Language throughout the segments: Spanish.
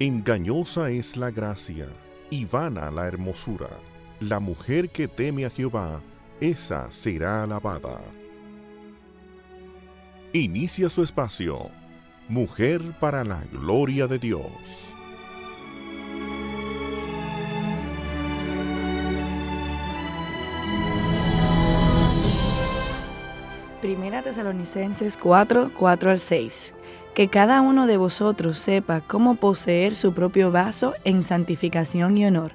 Engañosa es la gracia y vana la hermosura. La mujer que teme a Jehová, esa será alabada. Inicia su espacio. Mujer para la gloria de Dios. Primera Tesalonicenses 4, 4 al 6 que cada uno de vosotros sepa cómo poseer su propio vaso en santificación y honor,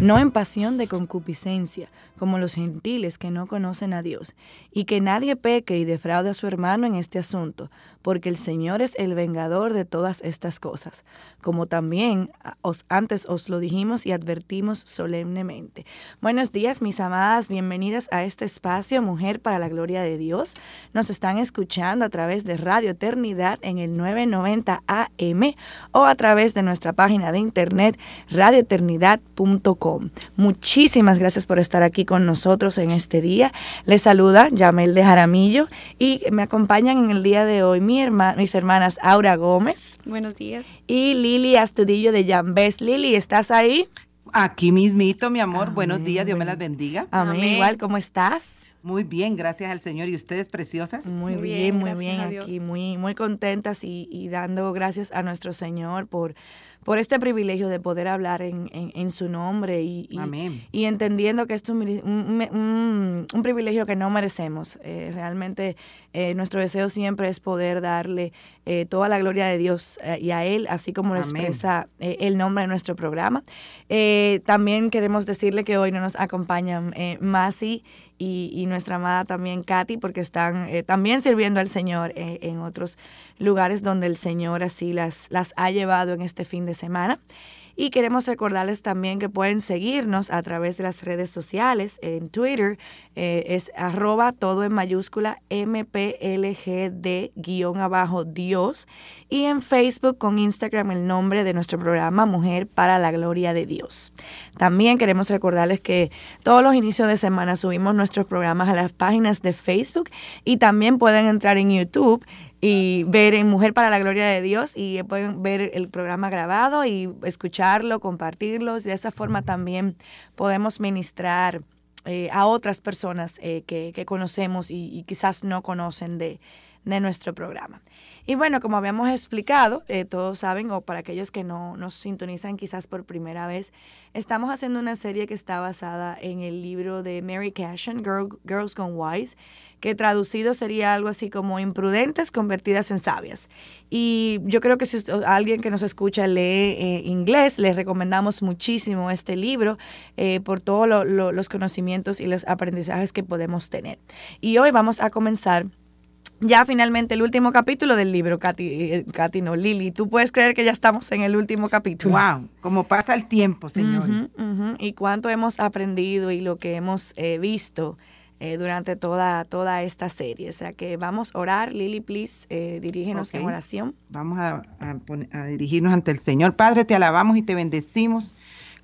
no en pasión de concupiscencia, como los gentiles que no conocen a Dios, y que nadie peque y defraude a su hermano en este asunto, porque el Señor es el vengador de todas estas cosas, como también os, antes os lo dijimos y advertimos solemnemente. Buenos días, mis amadas, bienvenidas a este espacio Mujer para la Gloria de Dios. Nos están escuchando a través de Radio Eternidad en el 990 AM o a través de nuestra página de internet radioeternidad.com. Muchísimas gracias por estar aquí con nosotros en este día. Les saluda Yamel de Jaramillo y me acompañan en el día de hoy mis hermanas Aura Gómez. Buenos días. Y Lili Astudillo de Jambes. Lili, ¿estás ahí? Aquí mismito, mi amor. Buenos días, Dios me las bendiga. Amén. Igual, ¿cómo estás? Muy bien, gracias al Señor. ¿Y ustedes preciosas? Muy, bien, muy bien. Aquí muy, muy contentas y, y dando gracias a nuestro Señor por por este privilegio de poder hablar en, en, su nombre y, y, entendiendo que esto es un, un, privilegio que no merecemos. Eh, realmente eh, nuestro deseo siempre es poder darle eh, toda la gloria de Dios y a Él, así como lo expresa el nombre de nuestro programa. también queremos decirle que hoy no nos acompañan Masi y, nuestra amada también Katy, porque están también sirviendo al Señor en otros lugares donde el Señor así las, las ha llevado en este fin de semana. Y queremos recordarles también que pueden seguirnos a través de las redes sociales. En Twitter eh, es arroba todo en mayúscula MPLGD guion abajo Dios. Y en Facebook con Instagram el nombre de nuestro programa Mujer para la Gloria de Dios. También queremos recordarles que todos los inicios de semana subimos nuestros programas a las páginas de Facebook y también pueden entrar en YouTube y ver en Mujer para la Gloria de Dios y pueden ver el programa grabado y escucharlo, compartirlo. De esa forma también podemos ministrar eh, a otras personas eh, que, que, conocemos y, quizás no conocen de, de, nuestro programa. Y bueno, como habíamos explicado, eh, todos saben, o para aquellos que no nos sintonizan quizás por primera vez, estamos haciendo una serie que está basada en el libro de Mary Cashin, Girls Gone Wise que traducido sería algo así como imprudentes convertidas en sabias. Y yo creo que si alguien que nos escucha lee eh, inglés, les recomendamos muchísimo este libro eh, por todos los conocimientos y los aprendizajes que podemos tener. Y hoy vamos a comenzar ya finalmente el último capítulo del libro, Katy, eh, Katy no, Lili. ¿Tú puedes creer que ya estamos en el último capítulo? ¡Wow! Como pasa el tiempo, señores. Y cuánto hemos aprendido y lo que hemos visto eh, durante toda, toda esta serie. O sea que vamos a orar. Lili, please, eh, dirígenos en oración. Vamos a, a, dirigirnos ante el Señor. Padre, te alabamos y te bendecimos.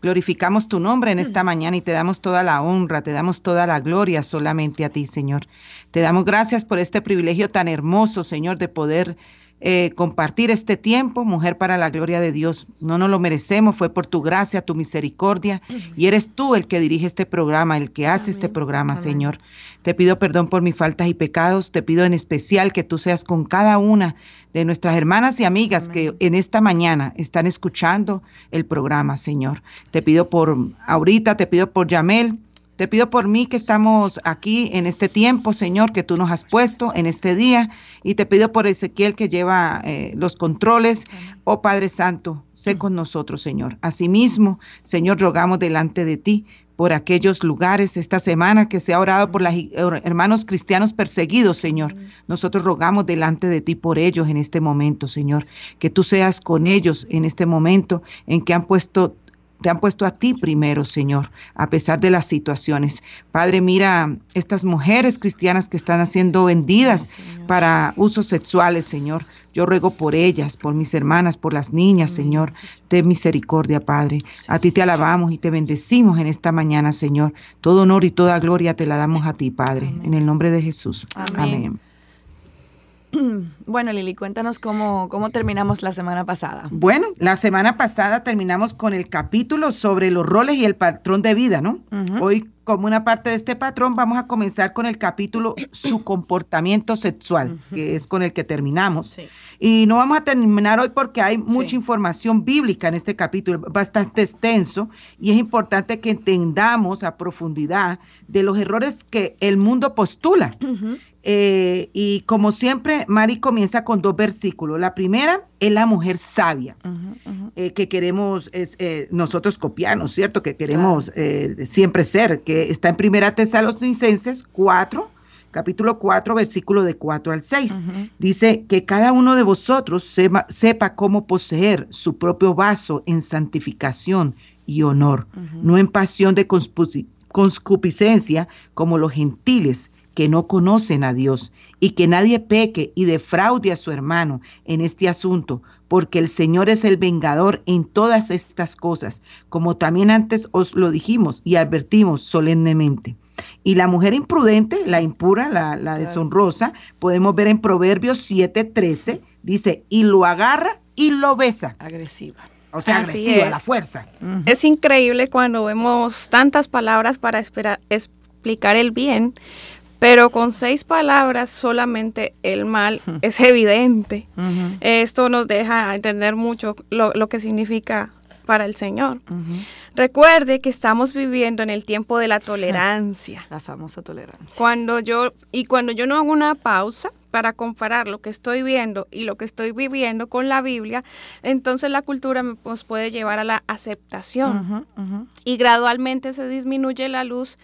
Glorificamos tu nombre en esta mañana y te damos toda la honra, te damos toda la gloria solamente a ti, Señor. Te damos gracias por este privilegio tan hermoso, Señor, de poder eh, compartir este tiempo, mujer para la gloria de Dios. No nos lo merecemos, fue por tu gracia, tu misericordia, y eres tú el que dirige este programa, el que hace este programa, Señor. Te pido perdón por mis faltas y pecados, te pido en especial que tú seas con cada una de nuestras hermanas y amigas que en esta mañana están escuchando el programa, Señor. Te pido por ahorita, te pido por Yamel, te pido por mí que estamos aquí en este tiempo, Señor, que tú nos has puesto en este día. Y te pido por Ezequiel que lleva eh, los controles. Oh Padre Santo, sé con nosotros, Señor. Asimismo, Señor, rogamos delante de ti por aquellos lugares esta semana que se ha orado por los hermanos cristianos perseguidos, Señor. Nosotros rogamos delante de ti por ellos en este momento, Señor. Que tú seas con ellos en este momento en que han puesto te han puesto a ti primero, Señor, a pesar de las situaciones. Padre, mira estas mujeres cristianas que están siendo vendidas para usos sexuales, Señor. Yo ruego por ellas, por mis hermanas, por las niñas, Señor. Ten misericordia, Padre. A ti te alabamos y te bendecimos en esta mañana, Señor. Todo honor y toda gloria te la damos a ti, Padre. En el nombre de Jesús. Amén. Bueno, Lili, cuéntanos cómo, cómo terminamos la semana pasada. Bueno, la semana pasada terminamos con el capítulo sobre los roles y el patrón de vida, ¿no? Hoy, como una parte de este patrón, vamos a comenzar con el capítulo su comportamiento sexual, que es con el que terminamos. Y no vamos a terminar hoy porque hay mucha información bíblica en este capítulo, bastante extenso, y es importante que entendamos a profundidad de los errores que el mundo postula. Eh, y como siempre, Mari comienza con dos versículos. La primera es la mujer sabia, eh, que queremos es, eh, nosotros copiarnos, ¿cierto? Que queremos siempre ser, que está en Primera Tesalonicenses 4, capítulo 4, versículo de 4 al 6. Dice que cada uno de vosotros sepa, sepa, cómo poseer su propio vaso en santificación y honor, no en pasión de conscupiscencia como los gentiles que no conocen a Dios y que nadie peque y defraude a su hermano en este asunto, porque el Señor es el vengador en todas estas cosas, como también antes os lo dijimos y advertimos solemnemente. Y la mujer imprudente, la impura, la, deshonrosa, podemos ver en Proverbios 7:13, dice, y lo agarra y lo besa. Agresiva. O sea, agresiva, la fuerza. Es increíble cuando vemos tantas palabras para explicar el bien, pero con seis palabras solamente el mal es evidente. Esto nos deja entender mucho lo, que significa para el Señor. Recuerde que estamos viviendo en el tiempo de la tolerancia. La famosa tolerancia. Cuando yo, y cuando yo no hago una pausa para comparar lo que estoy viendo y lo que estoy viviendo con la Biblia, entonces la cultura nos puede llevar a la aceptación. Y gradualmente se disminuye la luz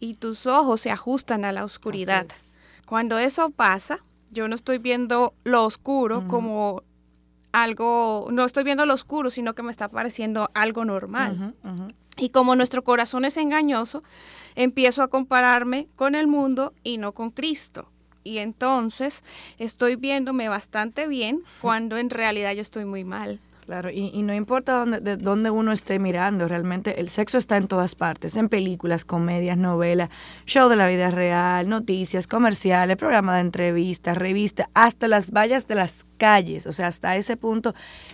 y tus ojos se ajustan a la oscuridad. Cuando eso pasa, yo no estoy viendo lo oscuro como algo, no estoy viendo lo oscuro, sino que me está pareciendo algo normal. Y como nuestro corazón es engañoso, empiezo a compararme con el mundo y no con Cristo. Y entonces estoy viéndome bastante bien cuando en realidad yo estoy muy mal. Claro, y, no importa dónde, de dónde uno esté mirando, realmente el sexo está en todas partes, en películas, comedias, novelas, show de la vida real, noticias, comerciales, programa de entrevistas, revistas, hasta las vallas de las calles, o sea, hasta ese punto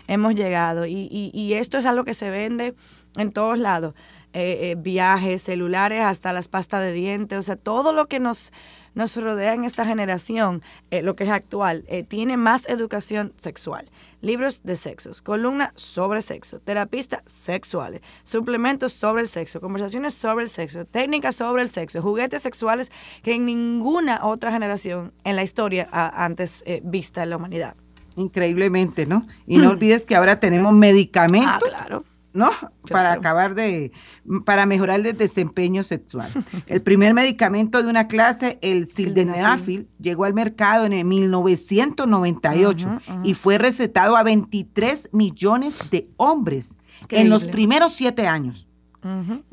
hemos llegado. Y, y, esto es algo que se vende en todos lados, eh, eh, viajes, celulares, hasta las pastas de dientes, o sea, todo lo que nos nos rodea en esta generación, eh, lo que es actual, tiene más educación sexual libros de sexos, columna sobre sexo, terapistas sexuales, suplementos sobre el sexo, conversaciones sobre el sexo, técnicas sobre el sexo, juguetes sexuales que en ninguna otra generación en la historia ha antes eh, vista en la humanidad. Increíblemente, ¿no? Y no olvides que ahora tenemos medicamentos. Ah, claro ¿no? Para acabar de, para mejorar el desempeño sexual. El primer medicamento de una clase, el sildenafil, llegó al mercado en el 1998 y fue recetado a 23 millones de hombres en los primeros siete años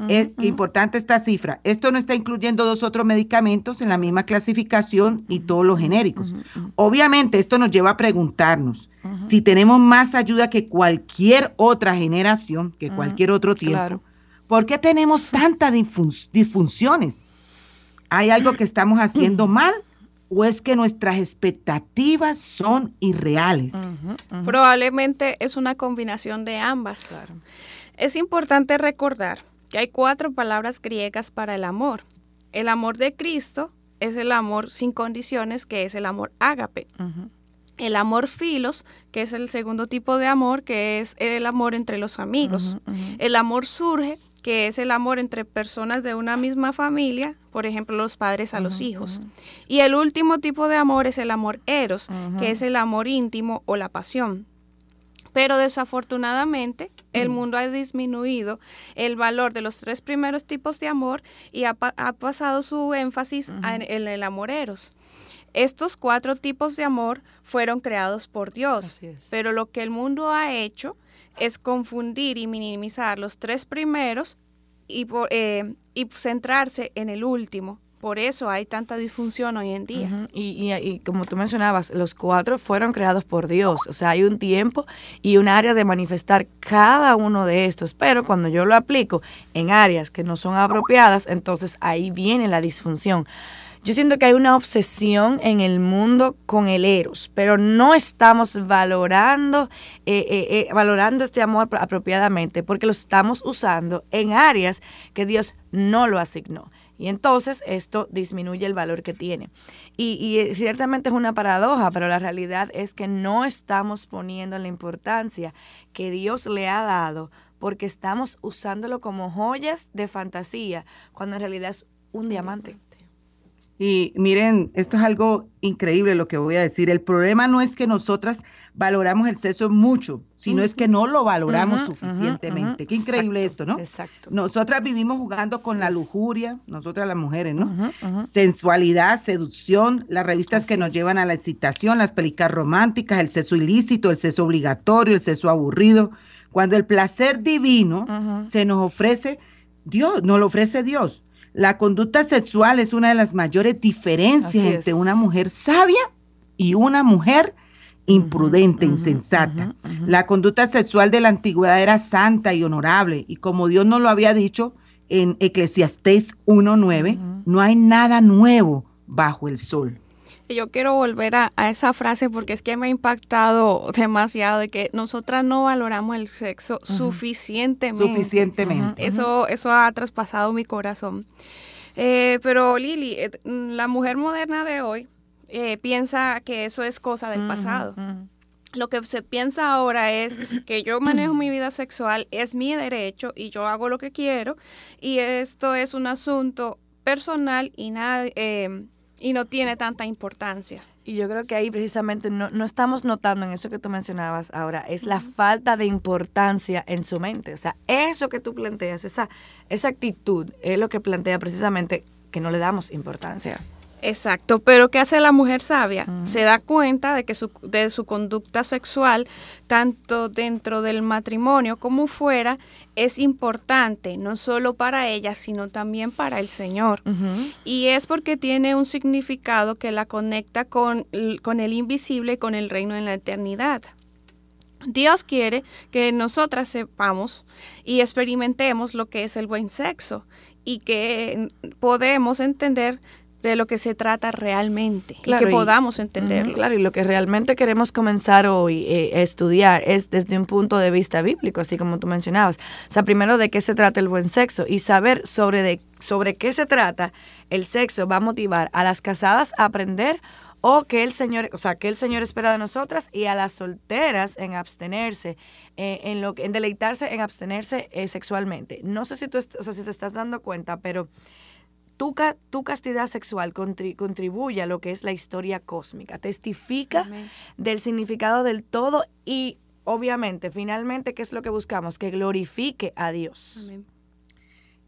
es importante esta cifra. Esto no está incluyendo dos otros medicamentos en la misma clasificación y todos los genéricos. Obviamente, esto nos lleva a preguntarnos si tenemos más ayuda que cualquier otra generación, que cualquier otro tiempo. ¿Por qué tenemos tantas disfunciones? ¿Hay algo que estamos haciendo mal? ¿O es que nuestras expectativas son irreales? Probablemente es una combinación de ambas. Claro. Es importante recordar que hay cuatro palabras griegas para el amor. El amor de Cristo es el amor sin condiciones, que es el amor ágape. El amor filos, que es el segundo tipo de amor, que es el amor entre los amigos. El amor surge, que es el amor entre personas de una misma familia, por ejemplo, los padres a los hijos. Y el último tipo de amor es el amor eros, que es el amor íntimo o la pasión. Pero desafortunadamente el mm. mundo ha disminuido el valor de los tres primeros tipos de amor y ha, pasado su énfasis en, el amor eros. Estos cuatro tipos de amor fueron creados por Dios, pero lo que el mundo ha hecho es confundir y minimizar los tres primeros y, eh, y centrarse en el último, por eso hay tanta disfunción hoy en día. y, como tú mencionabas, los cuatro fueron creados por Dios. O sea, hay un tiempo y un área de manifestar cada uno de estos. Pero cuando yo lo aplico en áreas que no son apropiadas, entonces ahí viene la disfunción. yo siento que hay una obsesión en el mundo con el eros, pero no estamos valorando, eh, eh, eh, valorando este amor apropiadamente porque lo estamos usando en áreas que Dios no lo asignó. Y entonces esto disminuye el valor que tiene. Y, y, ciertamente es una paradoja, pero la realidad es que no estamos poniendo la importancia que Dios le ha dado porque estamos usándolo como joyas de fantasía, cuando en realidad es un diamante. Y miren, esto es algo increíble lo que voy a decir. El problema no es que nosotras valoramos el sexo mucho, sino es que no lo valoramos suficientemente. Qué increíble esto, ¿no? Exacto. Nosotras vivimos jugando con la lujuria, nosotras las mujeres, ¿no? Sensualidad, seducción, las revistas que nos llevan a la excitación, las películas románticas, el sexo ilícito, el sexo obligatorio, el sexo aburrido. Cuando el placer divino se nos ofrece, Dios, nos lo ofrece Dios. La conducta sexual es una de las mayores diferencias entre una mujer sabia y una mujer imprudente, insensata. La conducta sexual de la antigüedad era santa y honorable, y como Dios nos lo había dicho en Eclesiastés 1.9, no hay nada nuevo bajo el sol yo quiero volver a, esa frase porque es que me ha impactado demasiado de que nosotras no valoramos el sexo suficientemente. Suficientemente. Eso, eso ha traspasado mi corazón. Eh, pero Lili, eh, la mujer moderna de hoy eh, piensa que eso es cosa del pasado. Lo que se piensa ahora es que yo manejo mi vida sexual, es mi derecho y yo hago lo que quiero y esto es un asunto personal y nada, y no tiene tanta importancia. Y yo creo que ahí precisamente no, no, estamos notando en eso que tú mencionabas ahora, es la falta de importancia en su mente. O sea, eso que tú planteas, esa, esa actitud, es lo que plantea precisamente que no le damos importancia. Exacto, pero ¿qué hace la mujer sabia? Se da cuenta de que su, de su conducta sexual, tanto dentro del matrimonio como fuera, es importante, no solo para ella, sino también para el Señor. Y es porque tiene un significado que la conecta con, con el invisible y con el reino en la eternidad. Dios quiere que nosotras sepamos y experimentemos lo que es el buen sexo y que podemos entender de lo que se trata realmente y que podamos entenderlo. claro, y lo que realmente queremos comenzar hoy eh, a estudiar es desde un punto de vista bíblico, así como tú mencionabas. O sea, primero de qué se trata el buen sexo y saber sobre, de, sobre qué se trata el sexo va a motivar a las casadas a aprender o que el Señor, o sea, que el Señor espera de nosotras y a las solteras en abstenerse, eh, en lo en deleitarse, en abstenerse eh, sexualmente. No sé si tú, o sea, si te estás dando cuenta, pero tu, castidad sexual contribuye a lo que es la historia cósmica, testifica del significado del todo y obviamente, finalmente, ¿qué es lo que buscamos? Que glorifique a Dios.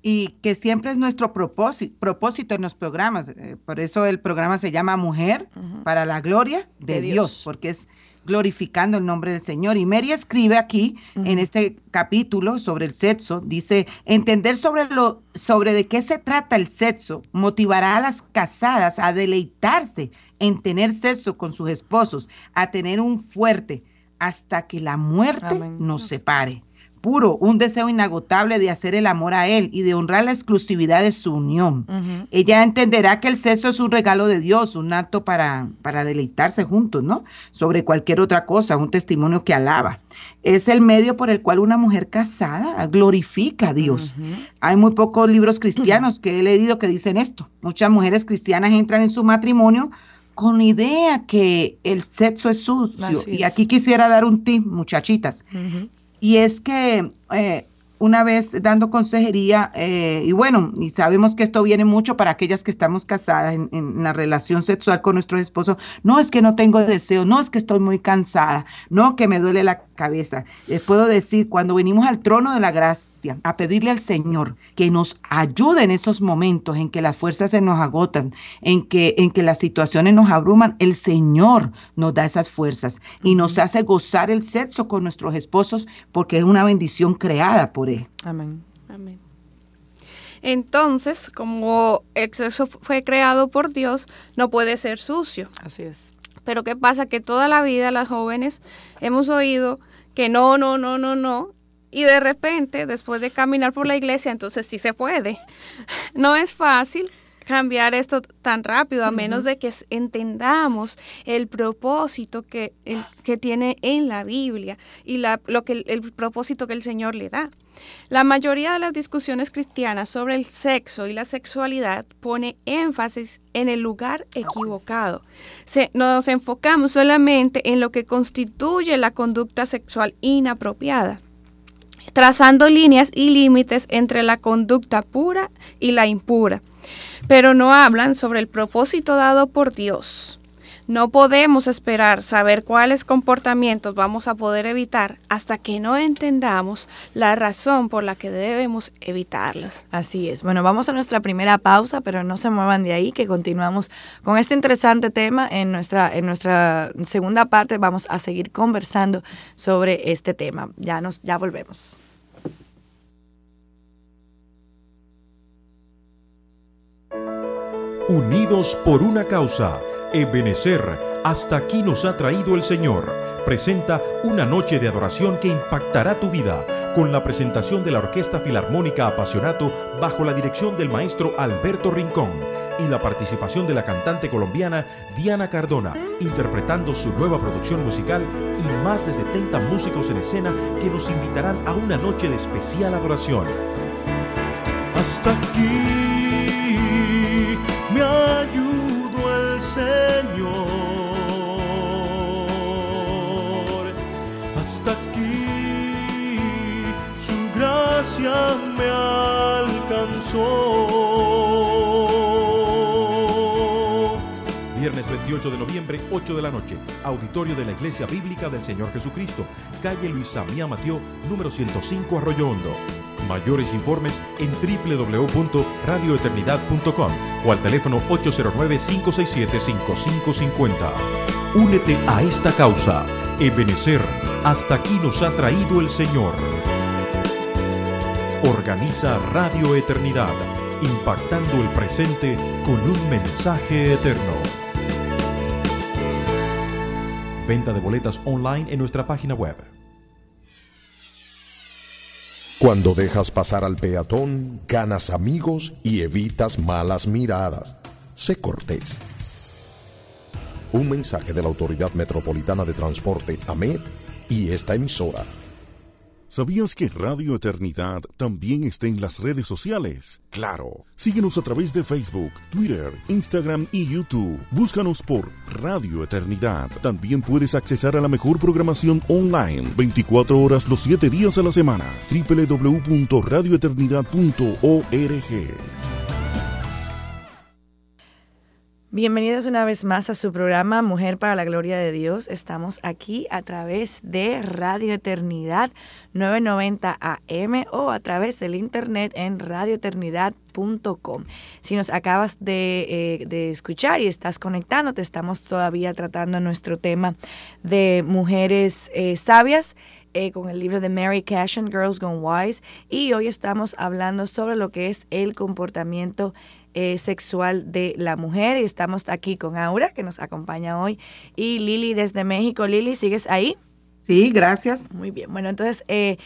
Y que siempre es nuestro propósito, propósito en los programas. Eh, por eso el programa se llama Mujer para la Gloria de, Dios, porque es glorificando el nombre del Señor. Y Mary escribe aquí en este capítulo sobre el sexo, dice, entender sobre lo sobre de qué se trata el sexo motivará a las casadas a deleitarse en tener sexo con sus esposos, a tener un fuerte hasta que la muerte nos separe puro, un deseo inagotable de hacer el amor a Él y de honrar la exclusividad de su unión. Ella entenderá que el sexo es un regalo de Dios, un acto para, para deleitarse juntos, ¿no? Sobre cualquier otra cosa, un testimonio que alaba. Es el medio por el cual una mujer casada glorifica a Dios. Hay muy pocos libros cristianos que he leído que dicen esto. Muchas mujeres cristianas entran en su matrimonio con idea que el sexo es sucio. Y aquí quisiera dar un tip, muchachitas. Y es que eh, una vez dando consejería, eh, y bueno, y sabemos que esto viene mucho para aquellas que estamos casadas en, la relación sexual con nuestro esposo, no es que no tengo deseo, no es que estoy muy cansada, no que me duele la cabeza. Les puedo decir, cuando venimos al trono de la gracia a pedirle al Señor que nos ayude en esos momentos en que las fuerzas se nos agotan, en que, en que las situaciones nos abruman, el Señor nos da esas fuerzas y nos hace gozar el sexo con nuestros esposos porque es una bendición creada por Amén. Amén. Entonces, como el sexo fue creado por Dios, no puede ser sucio. Así es. Pero ¿qué pasa? Que toda la vida las jóvenes hemos oído que no, no, no, no, no. Y de repente, después de caminar por la iglesia, entonces sí se puede. No es fácil, cambiar esto tan rápido, a menos de que entendamos el propósito que, que tiene en la Biblia y la, lo que, el propósito que el Señor le da. La mayoría de las discusiones cristianas sobre el sexo y la sexualidad pone énfasis en el lugar equivocado. Se, nos enfocamos solamente en lo que constituye la conducta sexual inapropiada trazando líneas y límites entre la conducta pura y la impura, pero no hablan sobre el propósito dado por Dios. No podemos esperar saber cuáles comportamientos vamos a poder evitar hasta que no entendamos la razón por la que debemos evitarlos. Así es. Bueno, vamos a nuestra primera pausa, pero no se muevan de ahí, que continuamos con este interesante tema. En nuestra, en nuestra segunda parte vamos a seguir conversando sobre este tema. Ya, nos, ya volvemos. Unidos por una causa, Ebenecer, hasta aquí nos ha traído el Señor. Presenta una noche de adoración que impactará tu vida, con la presentación de la Orquesta Filarmónica Apasionato bajo la dirección del maestro Alberto Rincón y la participación de la cantante colombiana Diana Cardona, interpretando su nueva producción musical y más de 70 músicos en escena que nos invitarán a una noche de especial adoración. Hasta aquí me ayudo el Señor. Hasta aquí su gracia me alcanzó. Viernes 28 de noviembre, 8 de la noche, auditorio de la Iglesia Bíblica del Señor Jesucristo, calle Luisa Mía Mateo, número 105 Arroyo Hondo. Mayores informes en www.radioeternidad.com o al teléfono 809-567-5550. Únete a esta causa. Ebenecer, hasta aquí nos ha traído el Señor. Organiza Radio Eternidad, impactando el presente con un mensaje eterno. Venta de boletas online en nuestra página web. Cuando dejas pasar al peatón, ganas amigos y evitas malas miradas. Sé cortés. Un mensaje de la Autoridad Metropolitana de Transporte, AMET, y esta emisora. ¿Sabías que Radio Eternidad también está en las redes sociales? Claro. Síguenos a través de Facebook, Twitter, Instagram y YouTube. Búscanos por Radio Eternidad. También puedes accesar a la mejor programación online 24 horas los 7 días a la semana. www.radioeternidad.org. Bienvenidos una vez más a su programa Mujer para la Gloria de Dios. Estamos aquí a través de Radio Eternidad 990 AM o a través del internet en radioeternidad.com. Si nos acabas de, eh, de, escuchar y estás conectándote, estamos todavía tratando nuestro tema de mujeres eh, sabias. Eh, con el libro de Mary Cashin, Girls Gone Wise, y hoy estamos hablando sobre lo que es el comportamiento eh, sexual de la mujer. Y estamos aquí con Aura, que nos acompaña hoy, y Lili desde México. Lili, ¿sigues ahí? Sí, gracias. Muy bien. Bueno, entonces, eh,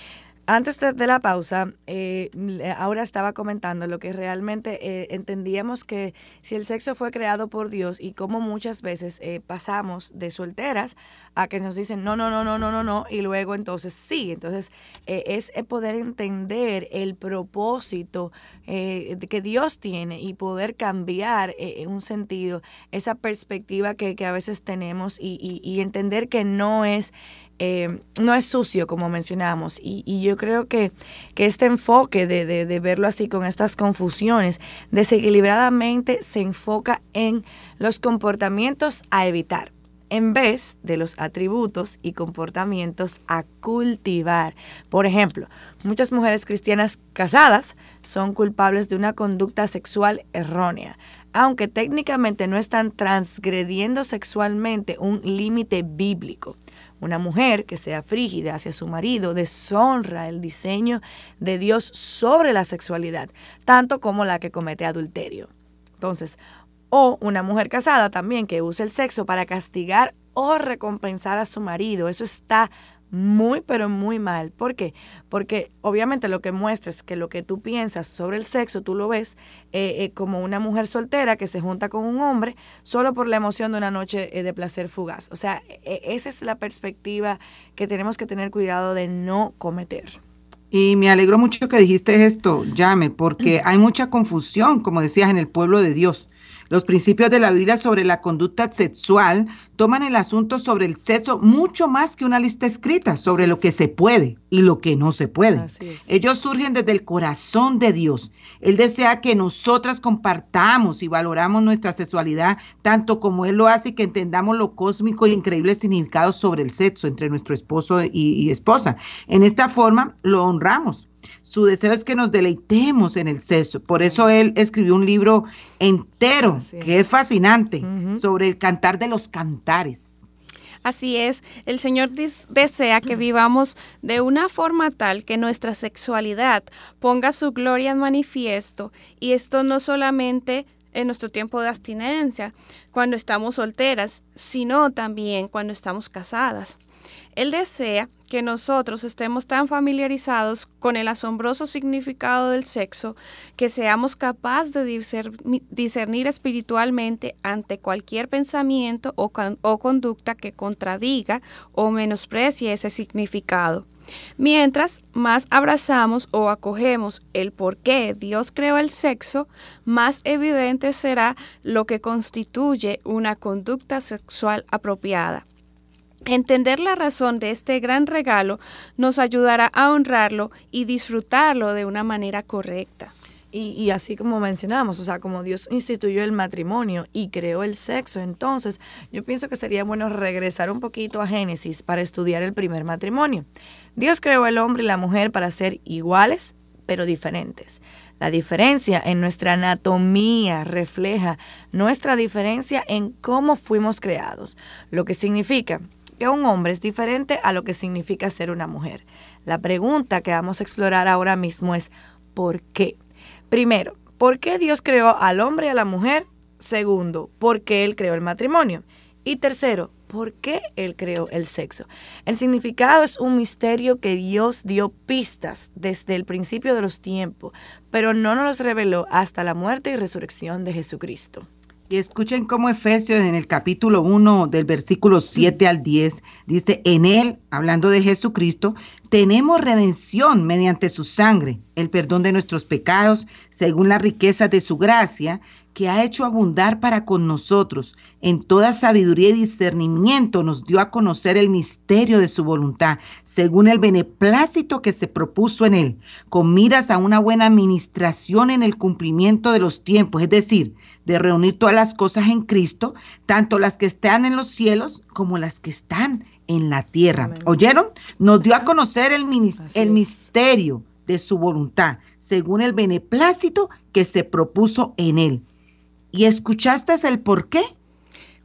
antes de, la pausa, eh, ahora estaba comentando lo que realmente eh, entendíamos que si el sexo fue creado por Dios y cómo muchas veces eh, pasamos de solteras a que nos dicen no, no, no, no, no, no, no, y luego entonces sí. Entonces es poder entender el propósito que Dios tiene y poder cambiar en un sentido esa perspectiva que, a veces tenemos y entender que no es eh, no es sucio, como mencionamos. Y, yo creo que, que este enfoque de, de, verlo así con estas confusiones, desequilibradamente se enfoca en los comportamientos a evitar en vez de los atributos y comportamientos a cultivar. Por ejemplo, muchas mujeres cristianas casadas son culpables de una conducta sexual errónea, aunque técnicamente no están transgrediendo sexualmente un límite bíblico. Una mujer que sea frígida hacia su marido deshonra el diseño de Dios sobre la sexualidad, tanto como la que comete adulterio. Entonces, o una mujer casada también que use el sexo para castigar o recompensar a su marido. Eso está muy, pero muy mal. ¿Por qué? Porque obviamente lo que muestra es que lo que tú piensas sobre el sexo, tú lo ves eh, eh, como una mujer soltera que se junta con un hombre solo por la emoción de una noche eh, de placer fugaz. O sea, e, e, esa es la perspectiva que tenemos que tener cuidado de no cometer. Y me alegro mucho que dijiste esto, Llame, porque hay mucha confusión, como decías, en el pueblo de Dios. Los principios de la Biblia sobre la conducta sexual toman el asunto sobre el sexo mucho más que una lista escrita sobre lo que se puede y lo que no se puede. Ellos surgen desde el corazón de Dios. Él desea que nosotras compartamos y valoramos nuestra sexualidad tanto como Él lo hace y que entendamos lo cósmico y increíble significado sobre el sexo entre nuestro esposo y, y esposa. En esta forma lo honramos su deseo es que nos deleitemos en el sexo. Por eso él escribió un libro entero, que es fascinante, sobre el cantar de los cantares. Así es, el Señor desea que vivamos de una forma tal que nuestra sexualidad ponga su gloria en manifiesto y esto no solamente en nuestro tiempo de abstinencia, cuando estamos solteras, sino también cuando estamos casadas. Él desea que nosotros estemos tan familiarizados con el asombroso significado del sexo que seamos capaces de discernir espiritualmente ante cualquier pensamiento o, conducta que contradiga o menosprecie ese significado. Mientras más abrazamos o acogemos el por qué Dios creó el sexo, más evidente será lo que constituye una conducta sexual apropiada. Entender la razón de este gran regalo nos ayudará a honrarlo y disfrutarlo de una manera correcta. Y, así como mencionamos, o sea, como Dios instituyó el matrimonio y creó el sexo, entonces yo pienso que sería bueno regresar un poquito a Génesis para estudiar el primer matrimonio. Dios creó el hombre y la mujer para ser iguales, pero diferentes. La diferencia en nuestra anatomía refleja nuestra diferencia en cómo fuimos creados, lo que significa un hombre es diferente a lo que significa ser una mujer. La pregunta que vamos a explorar ahora mismo es ¿por qué? Primero, ¿por qué Dios creó al hombre y a la mujer? Segundo, ¿por qué Él creó el matrimonio? Y tercero, ¿por qué Él creó el sexo? El significado es un misterio que Dios dio pistas desde el principio de los tiempos, pero no nos los reveló hasta la muerte y resurrección de Jesucristo. Y escuchen cómo Efesios en el capítulo 1 del versículo 7 al 10 dice, en él, hablando de Jesucristo, tenemos redención mediante su sangre, el perdón de nuestros pecados, según la riqueza de su gracia, que ha hecho abundar para con nosotros. En toda sabiduría y discernimiento nos dio a conocer el misterio de su voluntad, según el beneplácito que se propuso en él, con miras a una buena administración en el cumplimiento de los tiempos, es decir, de reunir todas las cosas en Cristo, tanto las que están en los cielos como las que están en la tierra. ¿Oyeron? Nos dio a conocer el, el misterio de su voluntad, según el beneplácito que se propuso en él. ¿Y escuchaste el por qué?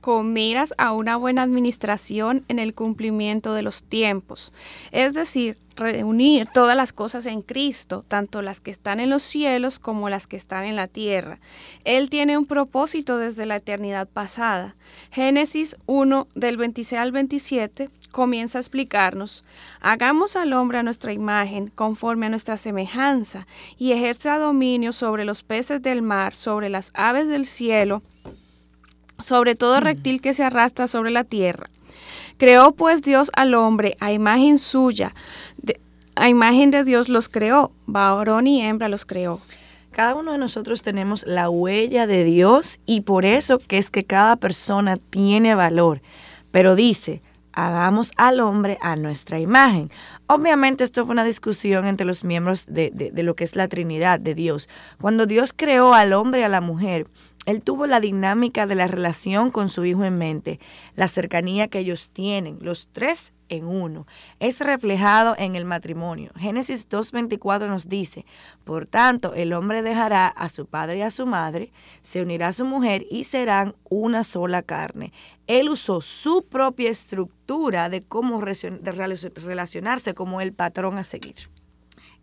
Con miras a una buena administración en el cumplimiento de los tiempos. Es decir, reunir todas las cosas en Cristo, tanto las que están en los cielos como las que están en la tierra. Él tiene un propósito desde la eternidad pasada. Génesis 1 del 26 al 27 comienza a explicarnos, hagamos al hombre a nuestra imagen, conforme a nuestra semejanza, y ejerza dominio sobre los peces del mar, sobre las aves del cielo, sobre todo reptil que se arrastra sobre la tierra. Creó pues Dios al hombre a imagen suya, a imagen de Dios los creó, varón y hembra los creó. Cada uno de nosotros tenemos la huella de Dios y por eso que es que cada persona tiene valor. Pero dice, hagamos al hombre a nuestra imagen. Obviamente esto fue una discusión entre los miembros de, de, lo que es la Trinidad de Dios. Cuando Dios creó al hombre y a la mujer, él tuvo la dinámica de la relación con su hijo en mente, la cercanía que ellos tienen, los tres en uno. Es reflejado en el matrimonio. Génesis 2.24 nos dice, por tanto, el hombre dejará a su padre y a su madre, se unirá a su mujer y serán una sola carne. Él usó su propia estructura de cómo relacionarse como el patrón a seguir.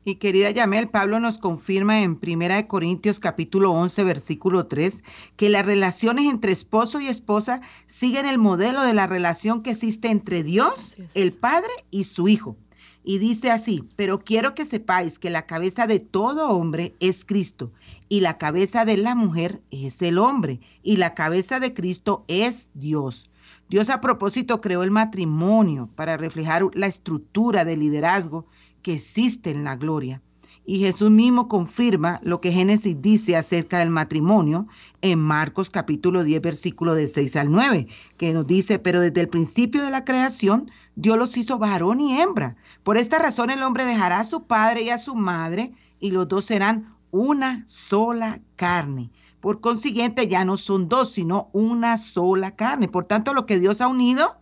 Y querida Yamel, Pablo nos confirma en Primera de Corintios capítulo 11 versículo 3 que las relaciones entre esposo y esposa siguen el modelo de la relación que existe entre Dios, el Padre y su Hijo. Y dice así, pero quiero que sepáis que la cabeza de todo hombre es Cristo y la cabeza de la mujer es el hombre y la cabeza de Cristo es Dios. Dios a propósito creó el matrimonio para reflejar la estructura de liderazgo que existe en la gloria. Y Jesús mismo confirma lo que Génesis dice acerca del matrimonio en Marcos capítulo 10, versículo de 6 al 9, que nos dice, pero desde el principio de la creación, Dios los hizo varón y hembra. Por esta razón el hombre dejará a su padre y a su madre, y los dos serán una sola carne. Por consiguiente, ya no son dos, sino una sola carne. Por tanto, lo que Dios ha unido,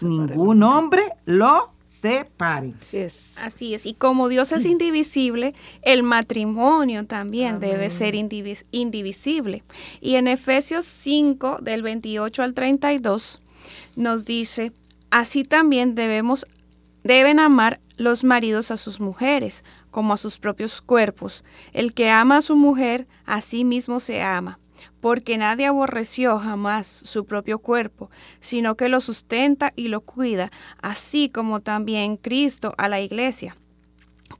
ningún hombre lo separe. Así es. Así es. Y como Dios es indivisible, el matrimonio también debe ser indivisible. Y en Efesios 5, del 28 al 32, nos dice, así también debemos, deben amar los maridos a sus mujeres, como a sus propios cuerpos. El que ama a su mujer, a sí mismo se ama porque nadie aborreció jamás su propio cuerpo, sino que lo sustenta y lo cuida, así como también Cristo a la iglesia,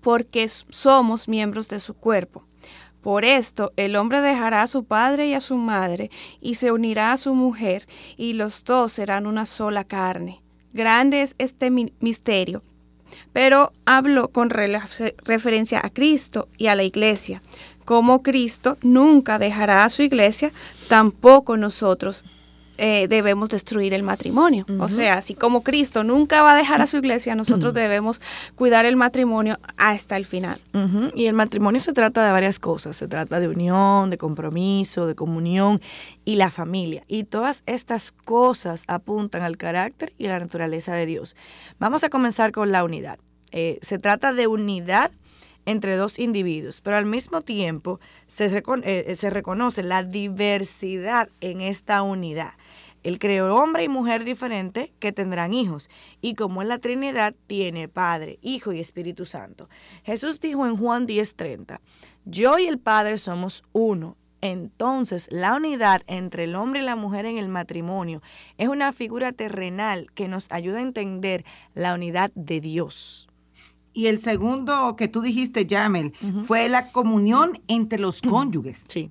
porque somos miembros de su cuerpo. Por esto el hombre dejará a su padre y a su madre, y se unirá a su mujer, y los dos serán una sola carne. Grande es este misterio, pero hablo con referencia a Cristo y a la iglesia como Cristo nunca dejará a su iglesia, tampoco nosotros eh, debemos destruir el matrimonio. O sea, así como Cristo nunca va a dejar a su iglesia, nosotros debemos cuidar el matrimonio hasta el final. Y el matrimonio se trata de varias cosas. Se trata de unión, de compromiso, de comunión y la familia. Y todas estas cosas apuntan al carácter y la naturaleza de Dios. Vamos a comenzar con la unidad. Eh, se trata de unidad entre dos individuos, pero al mismo tiempo se, eh, eh, se reconoce la diversidad en esta unidad. Él creó hombre y mujer diferente que tendrán hijos. Y como en la Trinidad tiene Padre, Hijo y Espíritu Santo. Jesús dijo en Juan 10:30, yo y el Padre somos uno. Entonces, la unidad entre el hombre y la mujer en el matrimonio es una figura terrenal que nos ayuda a entender la unidad de Dios. Y el segundo que tú dijiste, Yamel, fue la comunión entre los cónyuges. Sí.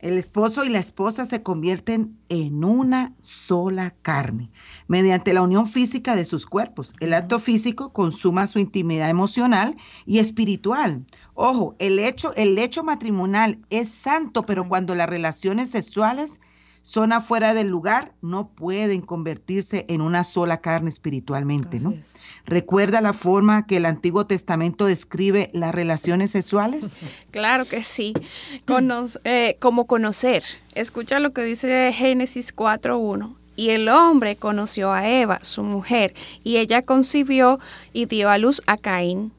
El esposo y la esposa se convierten en una sola carne mediante la unión física de sus cuerpos. El acto físico consuma su intimidad emocional y espiritual. Ojo, el hecho, el hecho matrimonial es santo, pero cuando las relaciones sexuales son afuera del lugar, no pueden convertirse en una sola carne espiritualmente, ¿no? ¿Recuerda la forma que el Antiguo Testamento describe las relaciones sexuales? Claro que sí. Eh, como conocer. Escucha lo que dice Génesis 4.1. Y el hombre conoció a Eva, su mujer, y ella concibió y dio a luz a Caín.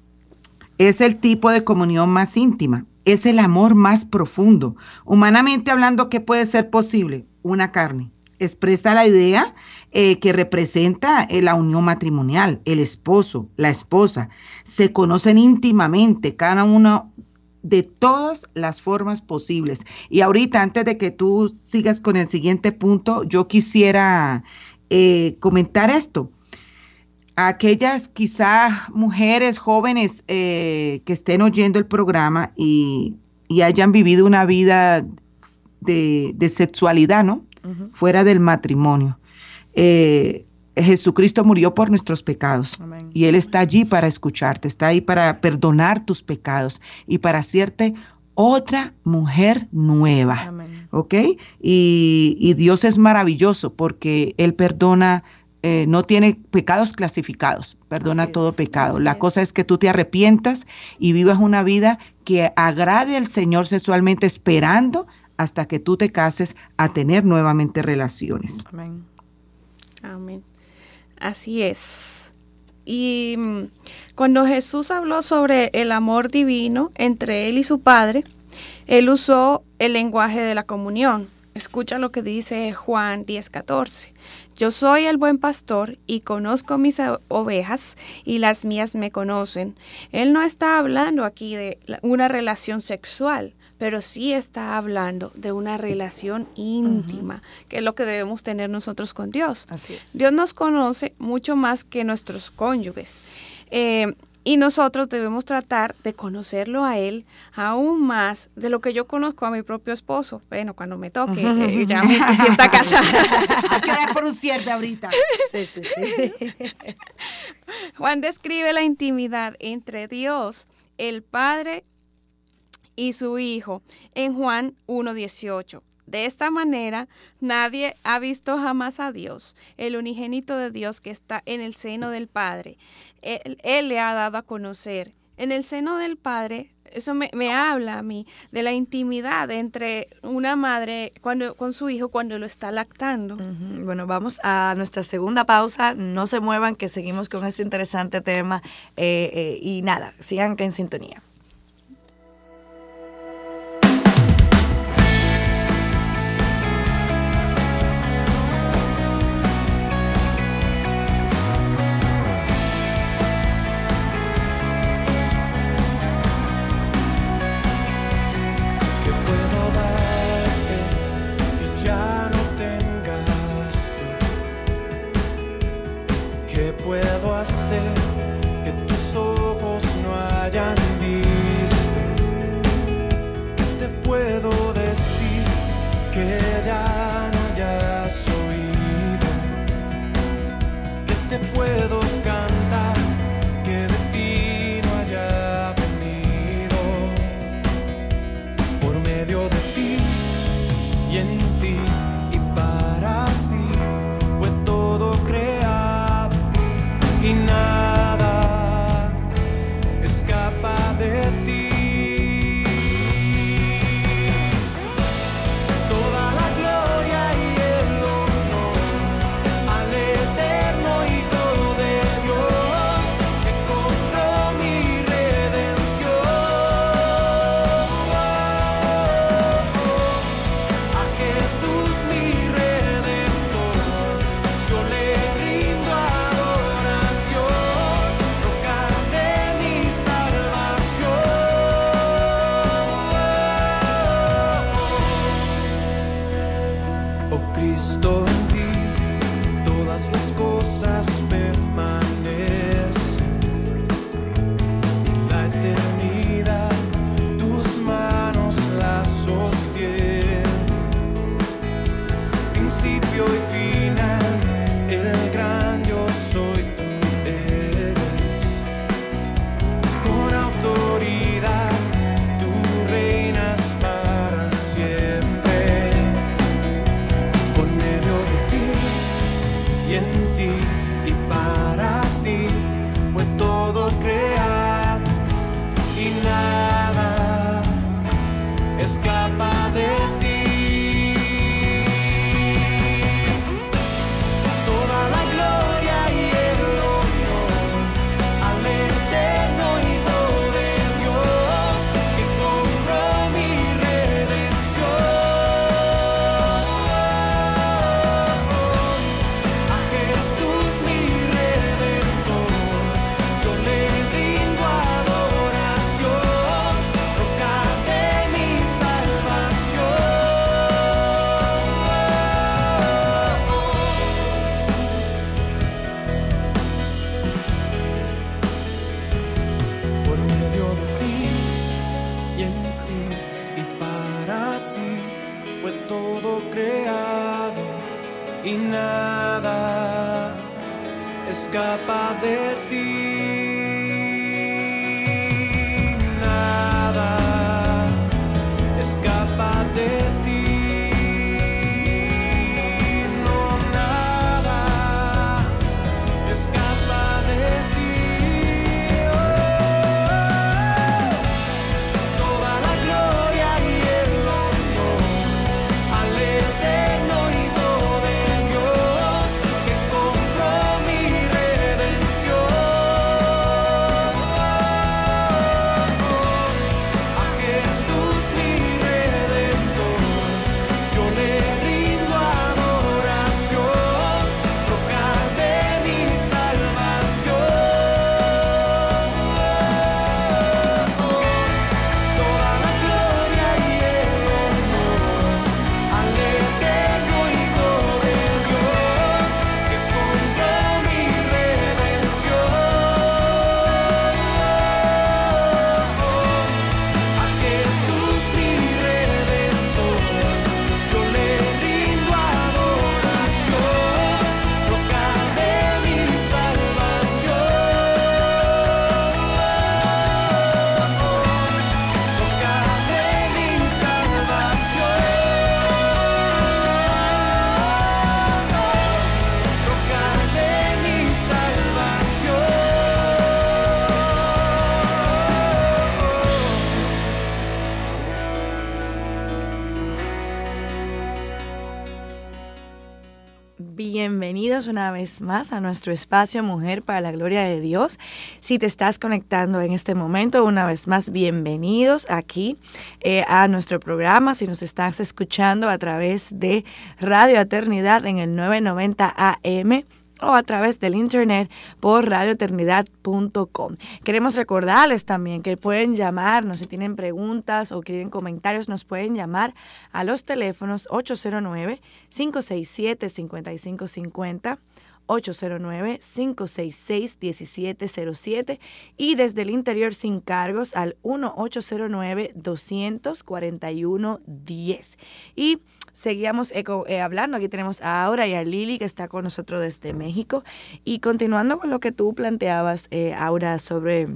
Es el tipo de comunión más íntima, es el amor más profundo. Humanamente hablando, ¿qué puede ser posible? una carne. Expresa la idea eh, que representa eh, la unión matrimonial, el esposo, la esposa. Se conocen íntimamente cada uno de todas las formas posibles. Y ahorita, antes de que tú sigas con el siguiente punto, yo quisiera eh, comentar esto. Aquellas quizá mujeres jóvenes que estén oyendo el programa y, hayan vivido una vida de, de sexualidad, ¿no? fuera del matrimonio. Eh, Jesucristo murió por nuestros pecados y Él está allí para escucharte, está ahí para perdonar tus pecados y para hacerte otra mujer nueva. ¿Ok? Y, Dios es maravilloso porque Él perdona, eh, no tiene pecados clasificados, perdona todo pecado. La cosa es que tú te arrepientas y vivas una vida que agrade al Señor sexualmente esperando hasta que tú te cases a tener nuevamente relaciones. Amén. Amén. Así es. Y mm, cuando Jesús habló sobre el amor divino entre él y su Padre, él usó el lenguaje de la comunión. Escucha lo que dice Juan 10:14. Yo soy el buen pastor y conozco mis ovejas y las mías me conocen. Él no está hablando aquí de una relación sexual, pero sí está hablando de una relación íntima, que es lo que debemos tener nosotros con Dios. Así es. Dios nos conoce mucho más que nuestros cónyuges. Eh, y nosotros debemos tratar de conocerlo a él aún más de lo que yo conozco a mi propio esposo. Bueno, cuando me toque, eh, ya si está casada. Hay que por un cierre ahorita. Sí, sí, sí. Juan describe la intimidad entre Dios, el Padre y su Hijo en Juan 1.18. De esta manera, nadie ha visto jamás a Dios, el unigénito de Dios que está en el seno del Padre. Él, le ha dado a conocer. En el seno del Padre, eso me, habla a mí de la intimidad entre una madre cuando, con su hijo cuando lo está lactando. Bueno, vamos a nuestra segunda pausa. No se muevan, que seguimos con este interesante tema. Eh, eh, y nada, sigan en sintonía. Cristo en ti, todas las cosas vez más a nuestro espacio Mujer para la Gloria de Dios. Si te estás conectando en este momento, una vez más, bienvenidos aquí eh, a nuestro programa. Si nos estás escuchando a través de Radio Eternidad en el 990 AM o a través del internet por radioeternidad.com. Queremos recordarles también que pueden llamarnos si tienen preguntas o quieren comentarios, nos pueden llamar a los teléfonos 809-567-5550. 809-566-1707 y desde el interior sin cargos al 1-809-241-10. Y seguíamos eh, hablando. Aquí tenemos a Aura y a Lili que está con nosotros desde México. Y continuando con lo que tú planteabas, eh, Aura, sobre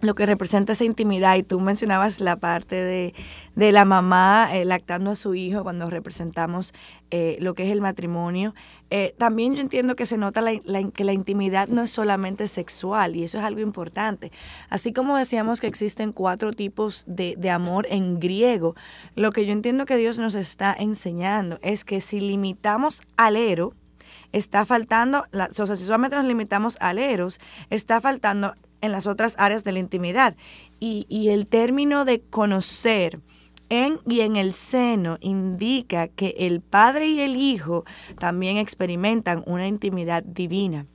lo que representa esa intimidad y tú mencionabas la parte de, de la mamá eh, lactando a su hijo cuando representamos eh, lo que es el matrimonio. Eh, también yo entiendo que se nota la, que la intimidad no es solamente sexual y eso es algo importante. Así como decíamos que existen cuatro tipos de, de amor en griego, lo que yo entiendo que Dios nos está enseñando es que si limitamos al ero, está faltando, la, o sea, si solamente nos limitamos al eros, está faltando en las otras áreas de la intimidad. Y, y el término de conocer en y en el seno indica que el padre y el hijo también experimentan una intimidad divina.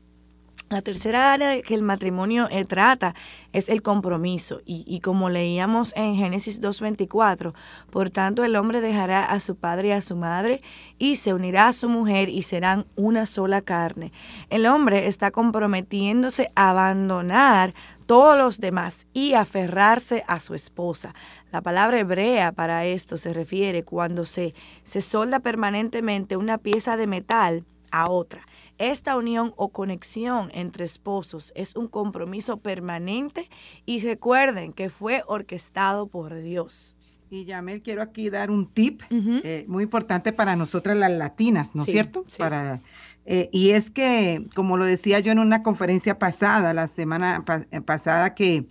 La tercera área que el matrimonio eh, trata es el compromiso y, como leíamos en Génesis 2.24, por tanto el hombre dejará a su padre y a su madre y se unirá a su mujer y serán una sola carne. El hombre está comprometiéndose a abandonar todos los demás y aferrarse a su esposa. La palabra hebrea para esto se refiere cuando se, se solda permanentemente una pieza de metal a otra. Esta unión o conexión entre esposos es un compromiso permanente y recuerden que fue orquestado por Dios. Y Yamel, quiero aquí dar un tip eh, muy importante para nosotras las latinas, ¿no es cierto? Para, eh, y es que, como lo decía yo en una conferencia pasada, la semana eh, pasada, que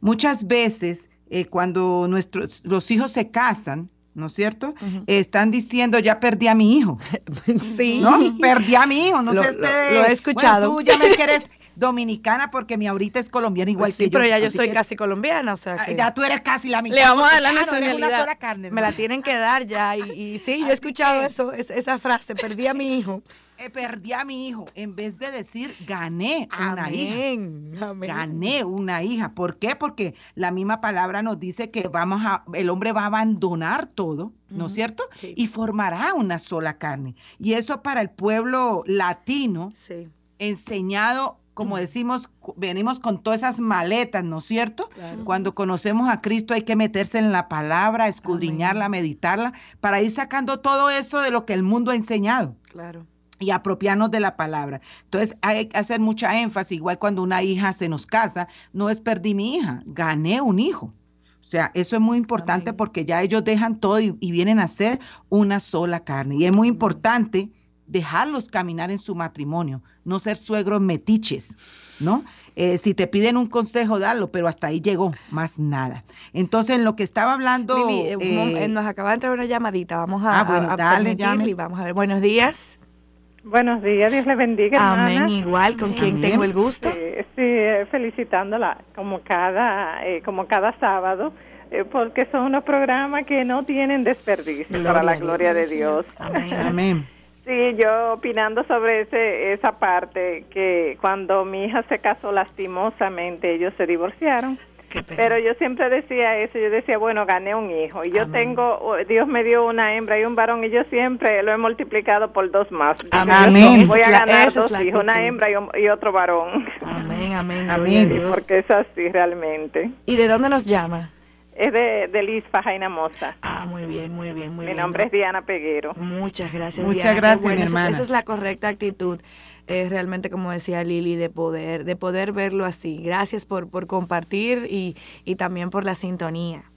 muchas veces cuando nuestros los hijos se casan, ¿no es cierto? Están diciendo, ya perdí a mi hijo. sí. ¿No? Perdí a mi hijo, no sé ustedes. Lo, he escuchado. tú ya me quieres dominicana porque mi ahorita es colombiana igual que yo. Sí, pero ya yo soy casi colombiana, o sea que... Ya tú eres casi la mitad. Le vamos a dar la nacionalidad. Me la tienen que dar ya y, sí, yo he escuchado eso, esa frase, perdí a mi hijo. Eh, perdí a mi hijo, en vez de decir gané una hija. Gané una hija. ¿Por qué? Porque la misma palabra nos dice que vamos a, el hombre va a abandonar todo, ¿no es cierto? Y formará una sola carne. Y eso para el pueblo latino, enseñado como decimos, venimos con todas esas maletas, ¿no es cierto? Cuando conocemos a Cristo hay que meterse en la palabra, escudriñarla, meditarla, para ir sacando todo eso de lo que el mundo ha enseñado. Claro y apropiarnos de la palabra. Entonces hay que hacer mucha énfasis, igual cuando una hija se nos casa, no es perdí mi hija, gané un hijo. O sea, eso es muy importante porque ya ellos dejan todo y, vienen a ser una sola carne. Y es muy importante dejarlos caminar en su matrimonio, no ser suegros metiches, ¿no? Eh, si te piden un consejo, dalo, pero hasta ahí llegó, más nada. Entonces, en lo que estaba hablando... Eh, eh, nos acaba de entrar una llamadita, vamos a, ah, bueno, dale, y vamos a ver. Buenos días. Buenos días, Dios le bendiga. Amén, igual, con quien tengo el gusto. sí, felicitándola como cada, eh, como cada sábado, eh, porque son unos programas que no tienen desperdicio para la gloria de Dios. Amén. Sí, yo opinando sobre ese, esa parte, que cuando mi hija se casó lastimosamente, ellos se divorciaron. Pero yo siempre decía eso, yo decía, bueno, gané un hijo. Y yo tengo, Dios me dio una hembra y un varón y yo siempre lo he multiplicado por dos más. Amén. Voy a ganar dos hijos, una hembra y, otro varón. Amén, amén. amén. Porque es así realmente. ¿Y de dónde nos llama? Es de, de Liz Fajaina Moza. Ah, muy bien, muy bien, muy bien. Mi nombre es Diana Peguero. Muchas gracias, Muchas gracias, mi hermana. esa es la correcta actitud es realmente, como decía Lili, de poder, de poder verlo así. Gracias por, por compartir y, y también por la sintonía.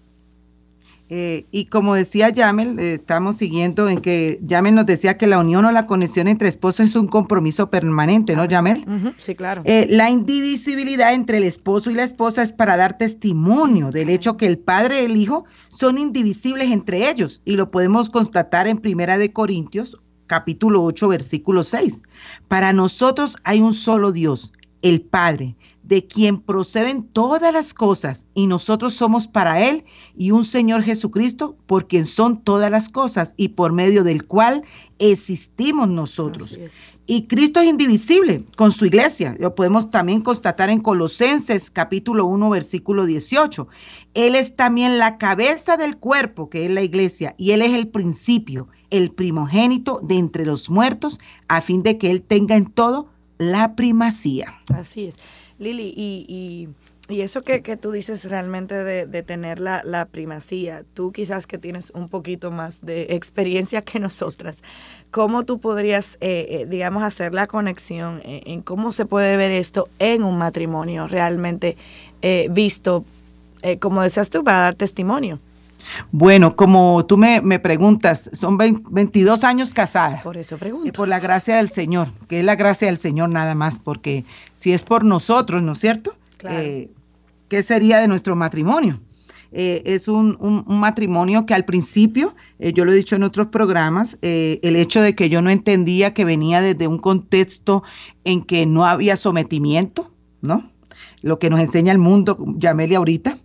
Eh, y como decía Yamel, eh, estamos siguiendo en que Yamel nos decía que la unión o la conexión entre esposos es un compromiso permanente, ¿no, Yamel? sí, claro. Eh, la indivisibilidad entre el esposo y la esposa es para dar testimonio del hecho que el padre y el hijo son indivisibles entre ellos y lo podemos constatar en Primera de Corintios capítulo 8, versículo 6. Para nosotros hay un solo Dios, el Padre, de quien proceden todas las cosas, y nosotros somos para Él, y un Señor Jesucristo, por quien son todas las cosas, y por medio del cual existimos nosotros. Y Cristo es indivisible con su iglesia. Lo podemos también constatar en Colosenses capítulo 1, versículo 18. Él es también la cabeza del cuerpo, que es la iglesia, y Él es el principio, el primogénito de entre los muertos, a fin de que Él tenga en todo la primacía. Así es. Lili, y, y, eso que, tú dices realmente de, tener la, primacía, tú quizás que tienes un poquito más de experiencia que nosotras, ¿cómo tú podrías, eh, eh, digamos, hacer la conexión en, cómo se puede ver esto en un matrimonio realmente eh, visto, como decías tú, para dar testimonio? Bueno, como tú me, preguntas, son 22 años casada. Por eso pregunto. Y por la gracia del Señor, que es la gracia del Señor nada más, porque si es por nosotros, ¿no es cierto? Eh, ¿Qué sería de nuestro matrimonio? Eh, es un, matrimonio que al principio, eh, yo lo he dicho en otros programas, el hecho de que yo no entendía que venía desde un contexto en que no había sometimiento, ¿no? Lo que nos enseña el mundo, Yamelia ahorita,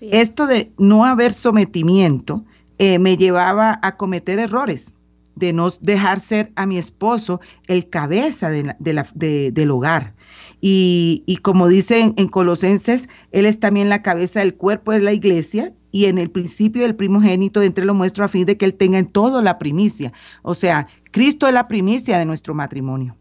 esto de no haber sometimiento eh, me llevaba a cometer errores, de no dejar ser a mi esposo el cabeza del hogar. Y, como dicen en Colosenses, Él es también la cabeza del cuerpo de la iglesia y en el principio el primogénito de entre los muestro a fin de que Él tenga en todo la primicia. O sea, Cristo es la primicia de nuestro matrimonio.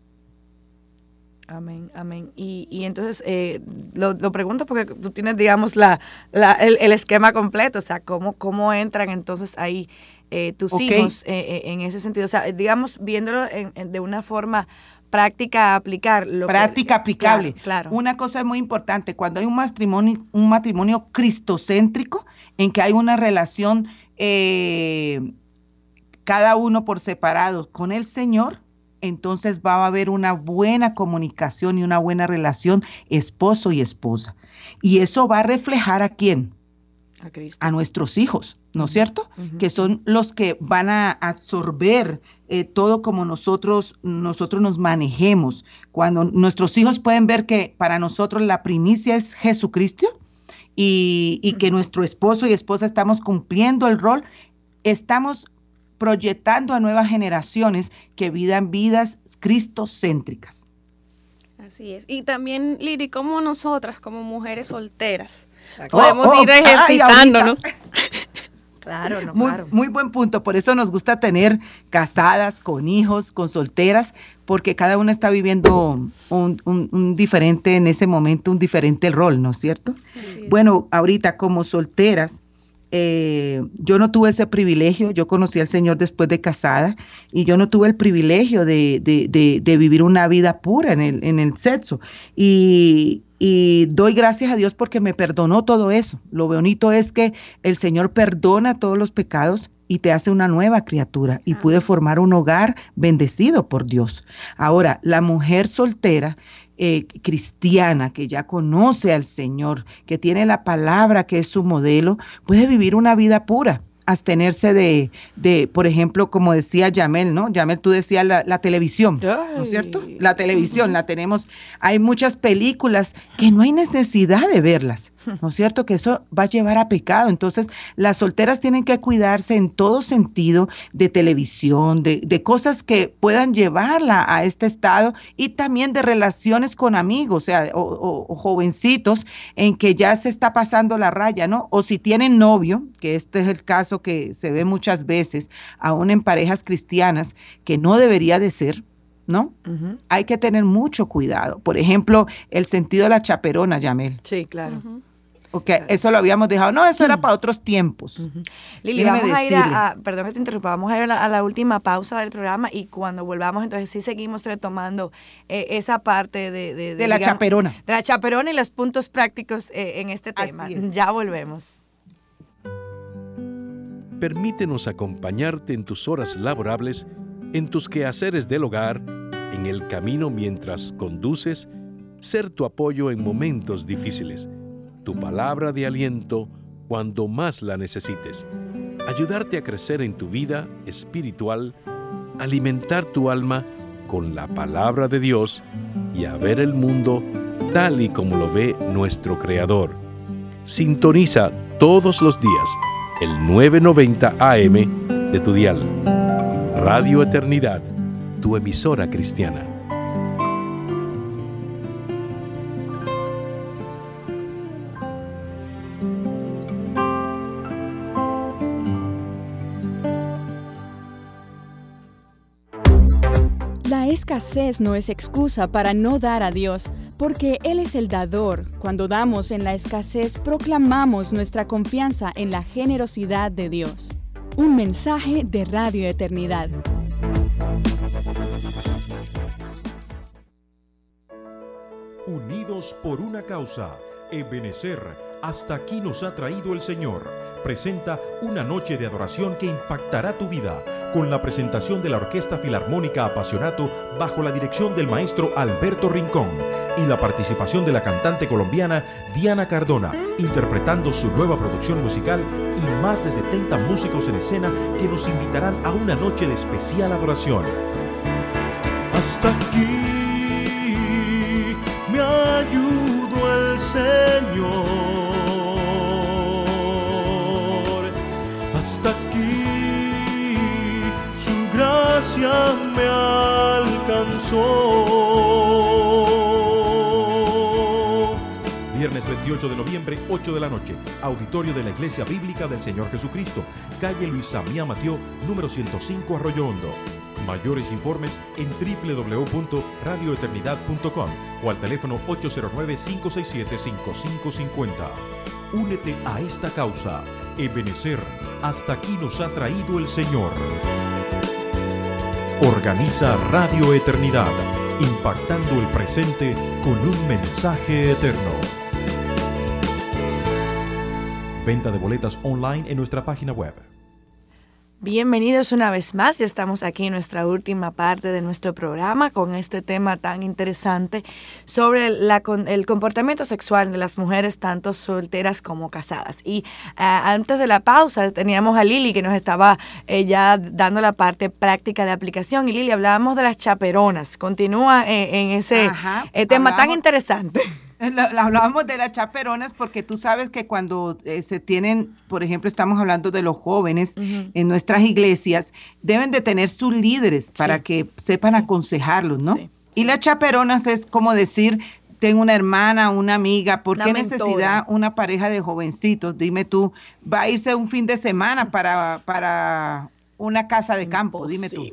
Amén, amén. Y, y entonces eh, lo, pregunto porque tú tienes, digamos, la, la el, esquema completo, o sea, cómo, cómo entran entonces ahí eh, tus hijos eh, en ese sentido. O sea, digamos, viéndolo de una forma práctica a aplicar. Lo práctica aplicable. Claro, Una cosa es muy importante, cuando hay un matrimonio, un matrimonio cristocéntrico, en que hay una relación cada uno por separado con el Señor, entonces va a haber una buena comunicación y una buena relación esposo y esposa. Y eso va a reflejar a quién? A, nuestros hijos, ¿no es cierto? Que son los que van a absorber eh, todo como nosotros, nosotros nos manejemos. Cuando nuestros hijos pueden ver que para nosotros la primicia es Jesucristo y, y que nuestro esposo y esposa estamos cumpliendo el rol, estamos proyectando a nuevas generaciones que vivan vidas cristocéntricas. Así es. Y también, Liri, como nosotras, como mujeres solteras, podemos oh, oh, ir ejercitándonos. Claro, no, muy, muy buen punto. Por eso nos gusta tener casadas, con hijos, con solteras, porque cada una está viviendo un, diferente en ese momento, un diferente rol, ¿no es cierto? Bueno, ahorita como solteras, eh, yo no tuve ese privilegio, yo conocí al Señor después de casada y yo no tuve el privilegio de, vivir una vida pura en el, en el sexo. Y, doy gracias a Dios porque me perdonó todo eso. Lo bonito es que el Señor perdona todos los pecados y te hace una nueva criatura y pude formar un hogar bendecido por Dios. Ahora, la mujer soltera eh, cristiana, que ya conoce al Señor, que tiene la palabra que es su modelo, puede vivir una vida pura abstenerse de, de, por ejemplo, como decía Yamel, ¿no? Yamel, tú decías la, televisión, ¿no es cierto? La televisión, la tenemos. Hay muchas películas que no hay necesidad de verlas, ¿no es cierto? Que eso va a llevar a pecado. Entonces, las solteras tienen que cuidarse en todo sentido de televisión, de, de cosas que puedan llevarla a este estado y también de relaciones con amigos, o sea, o jovencitos en que ya se está pasando la raya, ¿no? O si tienen novio, que este es el caso que se ve muchas veces, aún en parejas cristianas, que no debería de ser, ¿no? Hay que tener mucho cuidado. Por ejemplo, el sentido de la chaperona, Yamel. Sí, claro. Ok, eso lo habíamos dejado. No, eso era para otros tiempos. Lili, vamos a ir a, perdón que te interrumpa, vamos a ir a la, última pausa del programa y cuando volvamos, entonces sí seguimos retomando eh, esa parte de... De, la chaperona. De la chaperona y los puntos prácticos eh, en este tema. Ya volvemos permítenos acompañarte en tus horas laborables, en tus quehaceres del hogar, en el camino mientras conduces, ser tu apoyo en momentos difíciles, tu palabra de aliento cuando más la necesites, ayudarte a crecer en tu vida espiritual alimentar tu alma con la palabra de Dios y a ver el mundo tal y como lo ve nuestro Creador. Sintoniza todos los días el 990 AM de tu dial. Radio Eternidad, tu emisora cristiana. No es excusa para no dar a Dios, porque Él es el dador. Cuando damos en la escasez, proclamamos nuestra confianza en la generosidad de Dios. Un mensaje de Radio Eternidad. Unidos por una causa, Ebenecer, hasta aquí nos ha traído el Señor presenta una noche de adoración que impactará tu vida con la presentación de la Orquesta Filarmónica Apasionato bajo la dirección del maestro Alberto Rincón y la participación de la cantante colombiana Diana Cardona, interpretando su nueva producción musical y más de 70 músicos en escena que nos invitarán a una noche de especial adoración. Hasta aquí me ayudo el Señor me alcanzó. Viernes 28 de noviembre, 8 de la noche, auditorio de la Iglesia Bíblica del Señor Jesucristo, calle Luisa Mía Mateo, número 105 Arroyo Hondo. Mayores informes en www.radioeternidad.com o al teléfono 809-567-5550. Únete a esta causa. Ebenecer, hasta aquí nos ha traído el Señor. Organiza Radio Eternidad, impactando el presente con un mensaje eterno. Venta de boletas online en nuestra página web Bienvenidos una vez más, ya estamos aquí en nuestra última parte de nuestro programa con este tema tan interesante sobre el comportamiento sexual de las mujeres, tanto solteras como casadas. Y ah, antes de la pausa teníamos a Lili que nos estaba eh, ya dando la parte práctica de aplicación. Y Lili, hablábamos de las chaperonas. Continúa eh, en ese eh, tema tan interesante. Hablábamos de las chaperonas porque tú sabes que cuando eh, se tienen, por ejemplo, estamos hablando de los jóvenes en nuestras iglesias, deben de tener sus líderes para que sepan aconsejarlos, ¿no? Y las chaperonas es como decir, tengo una hermana, una amiga, ¿por qué necesidad una pareja de jovencitos? Dime tú, va a irse un fin de semana para, para una casa de campo, dime tú.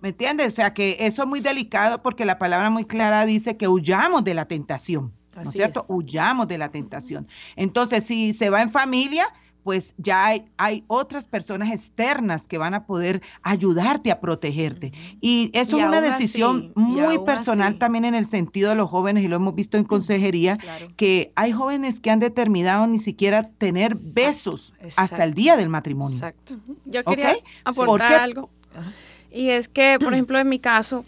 ¿Me entiendes? O sea que eso es muy delicado porque la palabra muy clara dice que huyamos de la tentación. ¿No es cierto? Huyamos de la tentación. Entonces, si se va en familia, pues ya hay, otras personas externas que van a poder ayudarte a protegerte. Y eso es una decisión muy personal también en el sentido de los jóvenes, y lo hemos visto en consejería, que hay jóvenes que han determinado ni siquiera tener besos hasta el día del matrimonio. Exacto. Yo quería aportar algo. Y es que, por ejemplo, en mi caso,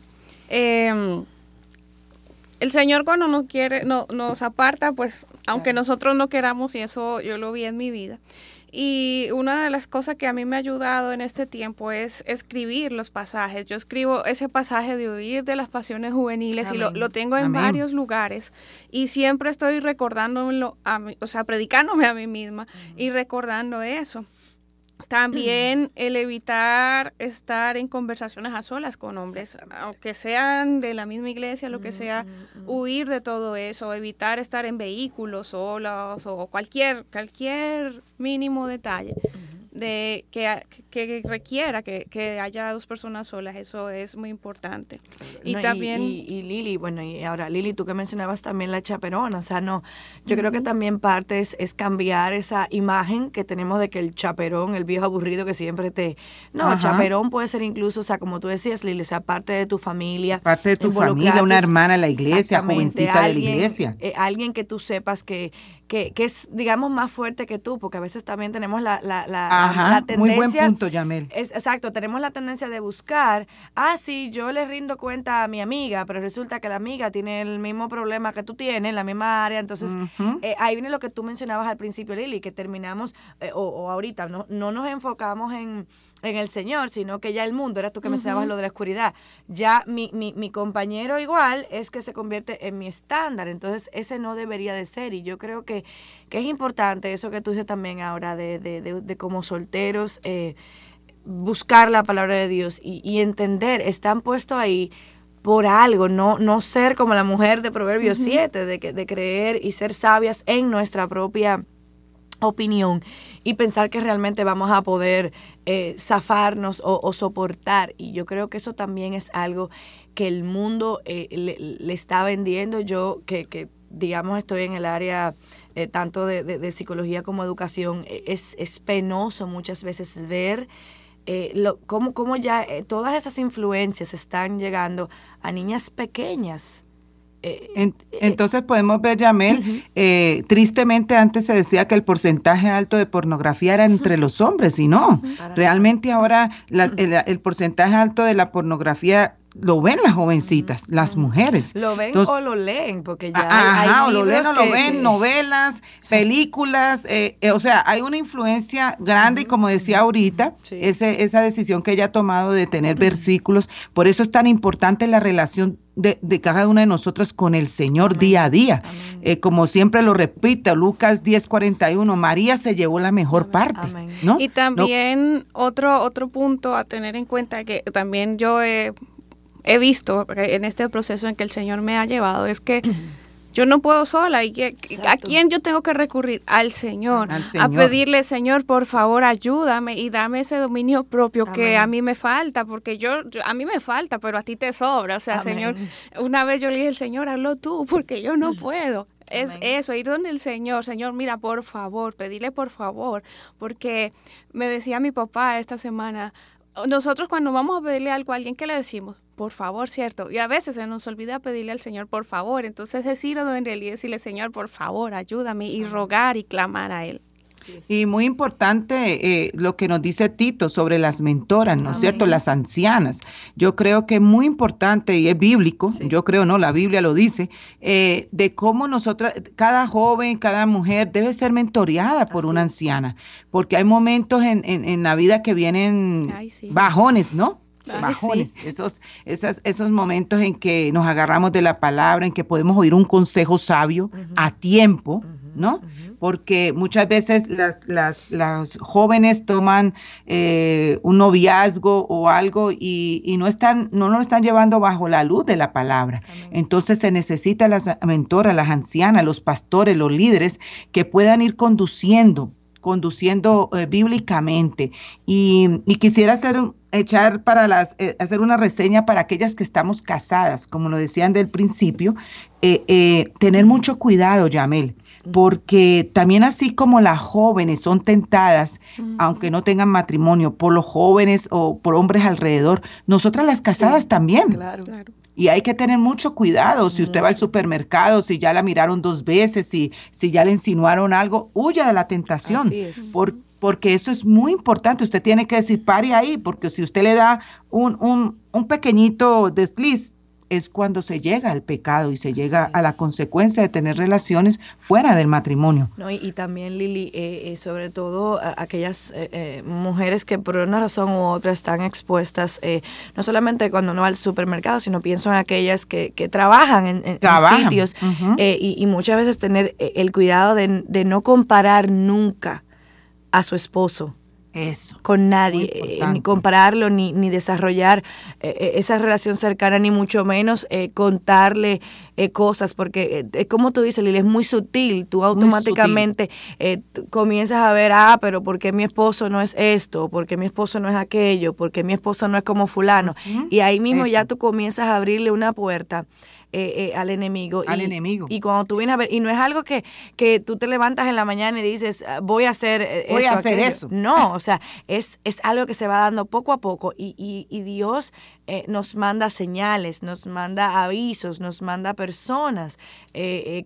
eh, el Señor cuando nos quiere, no, nos aparta, pues aunque nosotros no queramos, y eso yo lo vi en mi vida. Y una de las cosas que a mí me ha ayudado en este tiempo es escribir los pasajes. Yo escribo ese pasaje de huir de las pasiones juveniles y lo, tengo en varios lugares. Y siempre estoy recordándolo, a mí, o sea, predicándome a mí misma y recordando eso. También el evitar estar en conversaciones a solas con hombres, aunque sean de la misma iglesia, lo que sea, huir de todo eso, evitar estar en vehículos solos o cualquier, cualquier mínimo detalle de que, que requiera que, que, haya dos personas solas, eso es muy importante. Y también... Y, Lili, bueno, y ahora Lili, tú que mencionabas también la chaperona, o sea, no, yo creo que también parte es, cambiar esa imagen que tenemos de que el chaperón, el viejo aburrido que siempre te... No, chaperón puede ser incluso, o sea, como tú decías, Lili, o sea, parte de tu familia. Parte de tu familia, una hermana en la iglesia, jovencita de la iglesia. Eh, alguien que tú sepas que, que, que, es, digamos, más fuerte que tú, porque a veces también tenemos la, la, la, tendencia eso, Yamel. Es, exacto, tenemos la tendencia de buscar, ah, sí, yo le rindo cuenta a mi amiga, pero resulta que la amiga tiene el mismo problema que tú tienes, la misma área, entonces eh, ahí viene lo que tú mencionabas al principio, Lili, que terminamos, eh, o, ahorita, no, no nos enfocamos en en el Señor, sino que ya el mundo, era tú que mencionabas lo de la oscuridad, ya mi, mi, mi, compañero igual es que se convierte en mi estándar, entonces ese no debería de ser y yo creo que, que es importante eso que tú dices también ahora de, de, de, como solteros, eh, buscar la palabra de Dios y, y entender, están puestos ahí por algo, no, no ser como la mujer de Proverbios 7, de, de creer y ser sabias en nuestra propia opinión y pensar que realmente vamos a poder eh, zafarnos o, soportar. Y yo creo que eso también es algo que el mundo eh, le, está vendiendo. Yo que, que, digamos, estoy en el área eh, tanto de, psicología como educación, e, es, es penoso muchas veces ver lo, cómo, cómo ya todas esas influencias están llegando a niñas pequeñas eh, eh, entonces podemos ver, Yamel, eh, tristemente antes se decía que el porcentaje alto de pornografía era entre los hombres y no. Realmente ahora el, porcentaje alto de la pornografía lo ven las jovencitas, las mujeres. Lo ven o lo leen, porque ya ajá, o lo leen o lo ven, novelas, películas, o sea, hay una influencia grande y como decía ahorita, ese, esa decisión que ella ha tomado de tener versículos, por eso es tan importante la relación de, cada una de nosotras con el Señor día a día. Eh, como siempre lo repite, Lucas 10:41, María se llevó la mejor parte. ¿no? Y también otro, otro punto a tener en cuenta que también yo he, he visto en este proceso en que el Señor me ha llevado es que Yo no puedo sola. ¿Y que, ¿A quién yo tengo que recurrir? Al Señor, A pedirle, Señor, por favor, ayúdame y dame ese dominio propio que a mí me falta, porque yo, a mí me falta, pero a ti te sobra. O sea, Señor, una vez yo le dije Señor, hazlo tú, porque yo no puedo. Es eso, ir donde el Señor, Señor, mira, por favor, pedirle por favor, porque me decía mi papá esta semana, nosotros cuando vamos a pedirle algo a alguien, ¿qué le decimos? por favor, ¿cierto? Y a veces se nos olvida pedirle al Señor por favor. Entonces decirlo en realidad decirle, Señor, por favor, ayúdame y rogar y clamar a Él. Y muy importante eh, lo que nos dice Tito sobre las mentoras, ¿no es cierto? Las ancianas. Yo creo que es muy importante y es bíblico, yo creo, ¿no? La Biblia lo dice, eh, de cómo nosotras, cada joven, cada mujer debe ser mentoreada por una anciana, porque hay momentos en, en, la vida que vienen bajones, ¿no? bajones, esos, esas, esos momentos en que nos agarramos de la palabra, en que podemos oír un consejo sabio a tiempo, ¿no? Porque muchas veces las, las, las jóvenes toman eh, un noviazgo o algo y, no están, no lo están llevando bajo la luz de la palabra. Entonces se necesita las mentoras, las ancianas, los pastores, los líderes que puedan ir conduciendo conduciendo eh, bíblicamente. Y, quisiera hacer, echar para las, eh, hacer una reseña para aquellas que estamos casadas, como lo decían del principio, eh, tener mucho cuidado, Yamel, porque también así como las jóvenes son tentadas, aunque no tengan matrimonio, por los jóvenes o por hombres alrededor, nosotras las casadas también. Claro, claro. Y hay que tener mucho cuidado. Si usted va al supermercado, si ya la miraron dos veces, si, si ya le insinuaron algo, huya de la tentación. porque eso es muy importante. Usted tiene que decir, pare ahí, porque si usted le da un, un, un pequeñito desliz, es cuando se llega al pecado y se llega a la consecuencia de tener relaciones fuera del matrimonio. No, y, también, Lili, eh, eh, sobre todo aquellas eh, mujeres que por una razón u otra están expuestas, no solamente cuando uno va al supermercado, sino pienso en aquellas que, que trabajan en, sitios y, y, muchas veces tener el cuidado de, de no comparar nunca a su esposo eso. Con nadie, eh, ni compararlo, ni, ni desarrollar eh, eh, esa relación cercana, ni mucho menos contarle cosas, porque como tú dices, Lili, es muy sutil. Tú automáticamente comienzas a ver, ah, pero ¿por qué mi esposo no es esto? ¿Por qué mi esposo no es aquello? ¿Por qué mi esposo no es como fulano? Y ahí mismo ya tú comienzas a abrirle una puerta eh, eh, al enemigo. Al enemigo. Y cuando tú vienes a ver, y no es algo que, que tú te levantas en la mañana y dices, ah, voy a hacer eh, Voy a hacer eso. No, o sea, es, es algo que se va dando poco a poco y, y, y Dios nos manda señales, nos manda avisos, nos manda personas.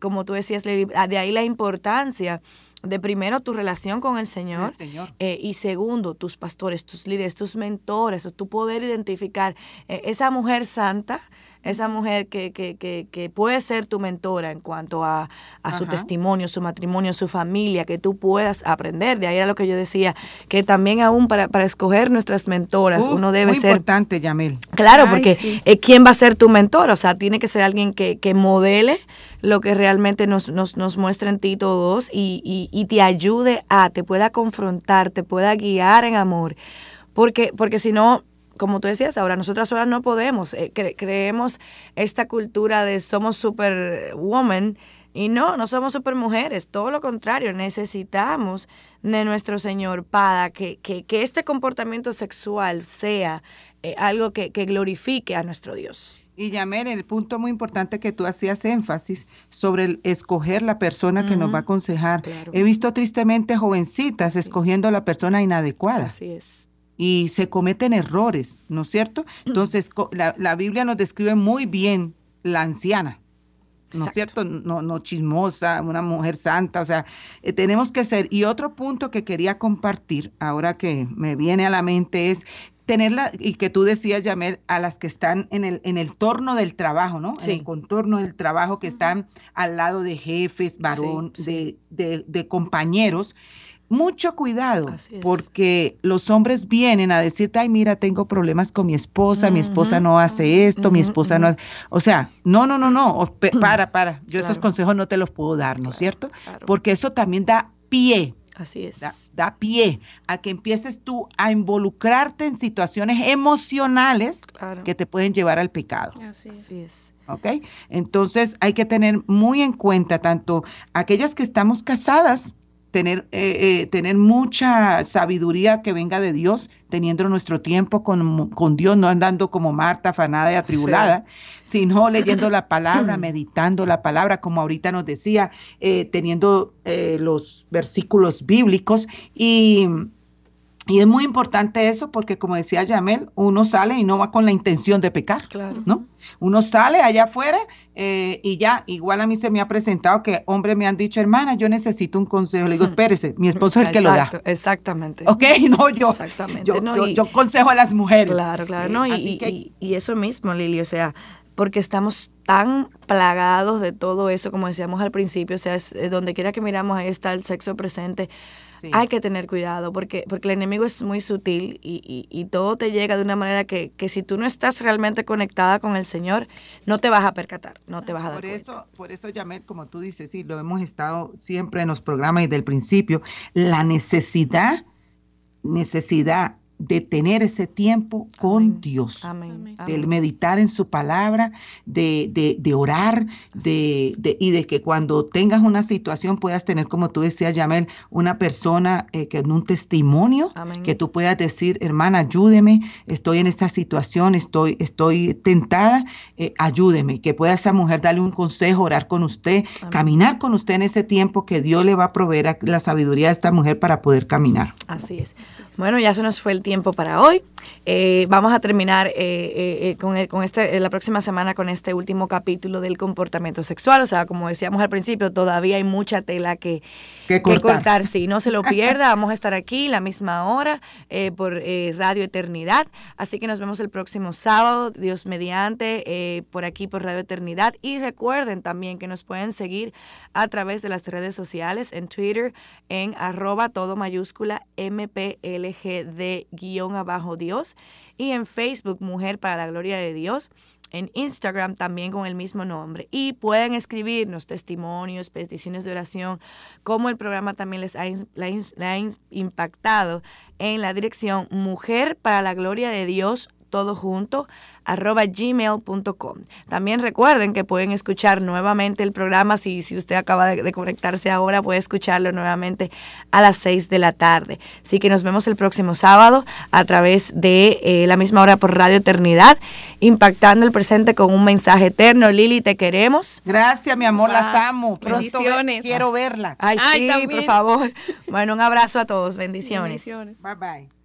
como tú decías, de ahí la importancia de primero tu relación con el Señor, eh, y segundo tus pastores, tus líderes, tus mentores, tu poder identificar eh, esa mujer santa esa mujer que, que, que, que puede ser tu mentora en cuanto a, su testimonio, su matrimonio, su familia, que tú puedas aprender. De ahí era lo que yo decía, que también aún para, para escoger nuestras mentoras, uh, uno debe muy ser... importante, Yamil. Claro, porque eh, ¿quién va a ser tu mentor? O sea, tiene que ser alguien que, que modele lo que realmente nos, nos, nos muestra en ti todos y, y, y te ayude a, te pueda confrontar, te pueda guiar en amor. Porque, porque si no, como tú decías, ahora nosotras solas no podemos. Eh, creemos esta cultura de somos superwoman y no, no somos supermujeres, todo lo contrario, necesitamos de nuestro Señor para que, que, este comportamiento sexual sea eh, algo que, glorifique a nuestro Dios. Y Yamer, el punto muy importante que tú hacías énfasis sobre el escoger la persona que nos va a aconsejar. He visto tristemente jovencitas escogiendo a la persona inadecuada. Así es y se cometen errores, ¿no es cierto? Entonces, la, Biblia nos describe muy bien la anciana, ¿no es cierto? No, no chismosa, una mujer santa, o sea, eh, tenemos que ser. Y otro punto que quería compartir, ahora que me viene a la mente, es tenerla, y que tú decías, Yamel, a las que están en el, en el torno del trabajo, ¿no? En el contorno del trabajo, que están al lado de jefes, varón, De, de, de compañeros mucho cuidado, porque los hombres vienen a decirte, ay, mira, tengo problemas con mi esposa, mi esposa no hace esto, mi esposa no hace... O sea, no, no, no, no, para, para, yo esos consejos no te los puedo dar, ¿no es cierto? Porque eso también da pie. Así es. Da, pie a que empieces tú a involucrarte en situaciones emocionales que te pueden llevar al pecado. Así es. ¿ok? Entonces hay que tener muy en cuenta tanto aquellas que estamos casadas, tener, eh, eh, tener mucha sabiduría que venga de Dios, teniendo nuestro tiempo con, con Dios, no andando como Marta, afanada y atribulada, sino leyendo la palabra, meditando la palabra, como ahorita nos decía, eh, teniendo los versículos bíblicos y y es muy importante eso porque, como decía Yamel, uno sale y no va con la intención de pecar, claro. ¿no? Uno sale allá afuera eh, y ya, igual a mí se me ha presentado que hombres me han dicho, hermana, yo necesito un consejo. Le digo, espérese, mi esposo es el que lo da. Exactamente. Ok, no, yo, exactamente, yo, yo, consejo a las mujeres. Claro, claro, no, y, y, eso mismo, Lili, o sea, porque estamos tan plagados de todo eso, como decíamos al principio, o sea, eh, donde quiera que miramos, ahí está el sexo presente. Hay que tener cuidado porque, porque el enemigo es muy sutil y, y, todo te llega de una manera que, que, si tú no estás realmente conectada con el Señor, no te vas a percatar, no te vas a dar por Eso, por eso, Yamel, como tú dices, sí, lo hemos estado siempre en los programas y del principio, la necesidad, necesidad de tener ese tiempo con Dios, de meditar en su palabra, de, de, orar, de, y de que cuando tengas una situación puedas tener, como tú decías, Yamel, una persona eh, que en un testimonio, que tú puedas decir, hermana, ayúdeme, estoy en esta situación, estoy, estoy tentada, eh, ayúdeme, que pueda esa mujer darle un consejo, orar con usted, caminar con usted en ese tiempo que Dios le va a proveer la sabiduría a esta mujer para poder caminar. Así es. Bueno, ya se nos fue el tiempo para hoy. Eh, vamos a terminar eh, eh, con, con, este, la próxima semana con este último capítulo del comportamiento sexual. O sea, como decíamos al principio, todavía hay mucha tela que, cortar. Sí, no se lo pierda. Vamos a estar aquí la misma hora por Radio Eternidad. Así que nos vemos el próximo sábado, Dios mediante, por aquí por Radio Eternidad. Y recuerden también que nos pueden seguir a través de las redes sociales, en Twitter, en arroba todo mayúscula MPLGD guion abajo Dios y en Facebook Mujer para la Gloria de Dios en Instagram también con el mismo nombre. Y pueden escribirnos testimonios, peticiones de oración, como el programa también les ha, ha impactado en la dirección Mujer para la Gloria de Dios todo junto, arroba gmail.com. También recuerden que pueden escuchar nuevamente el programa, si, si usted acaba de, conectarse ahora, puede escucharlo nuevamente a las 6 de la tarde. Así que nos vemos el próximo sábado a través de eh, la misma hora por Radio Eternidad, impactando el presente con un mensaje eterno. Lili, te queremos. Gracias, mi amor, las amo. Pronto quiero verlas. Ay, sí, por favor. Bueno, un abrazo a todos. Bendiciones. Bendiciones. Bye bye.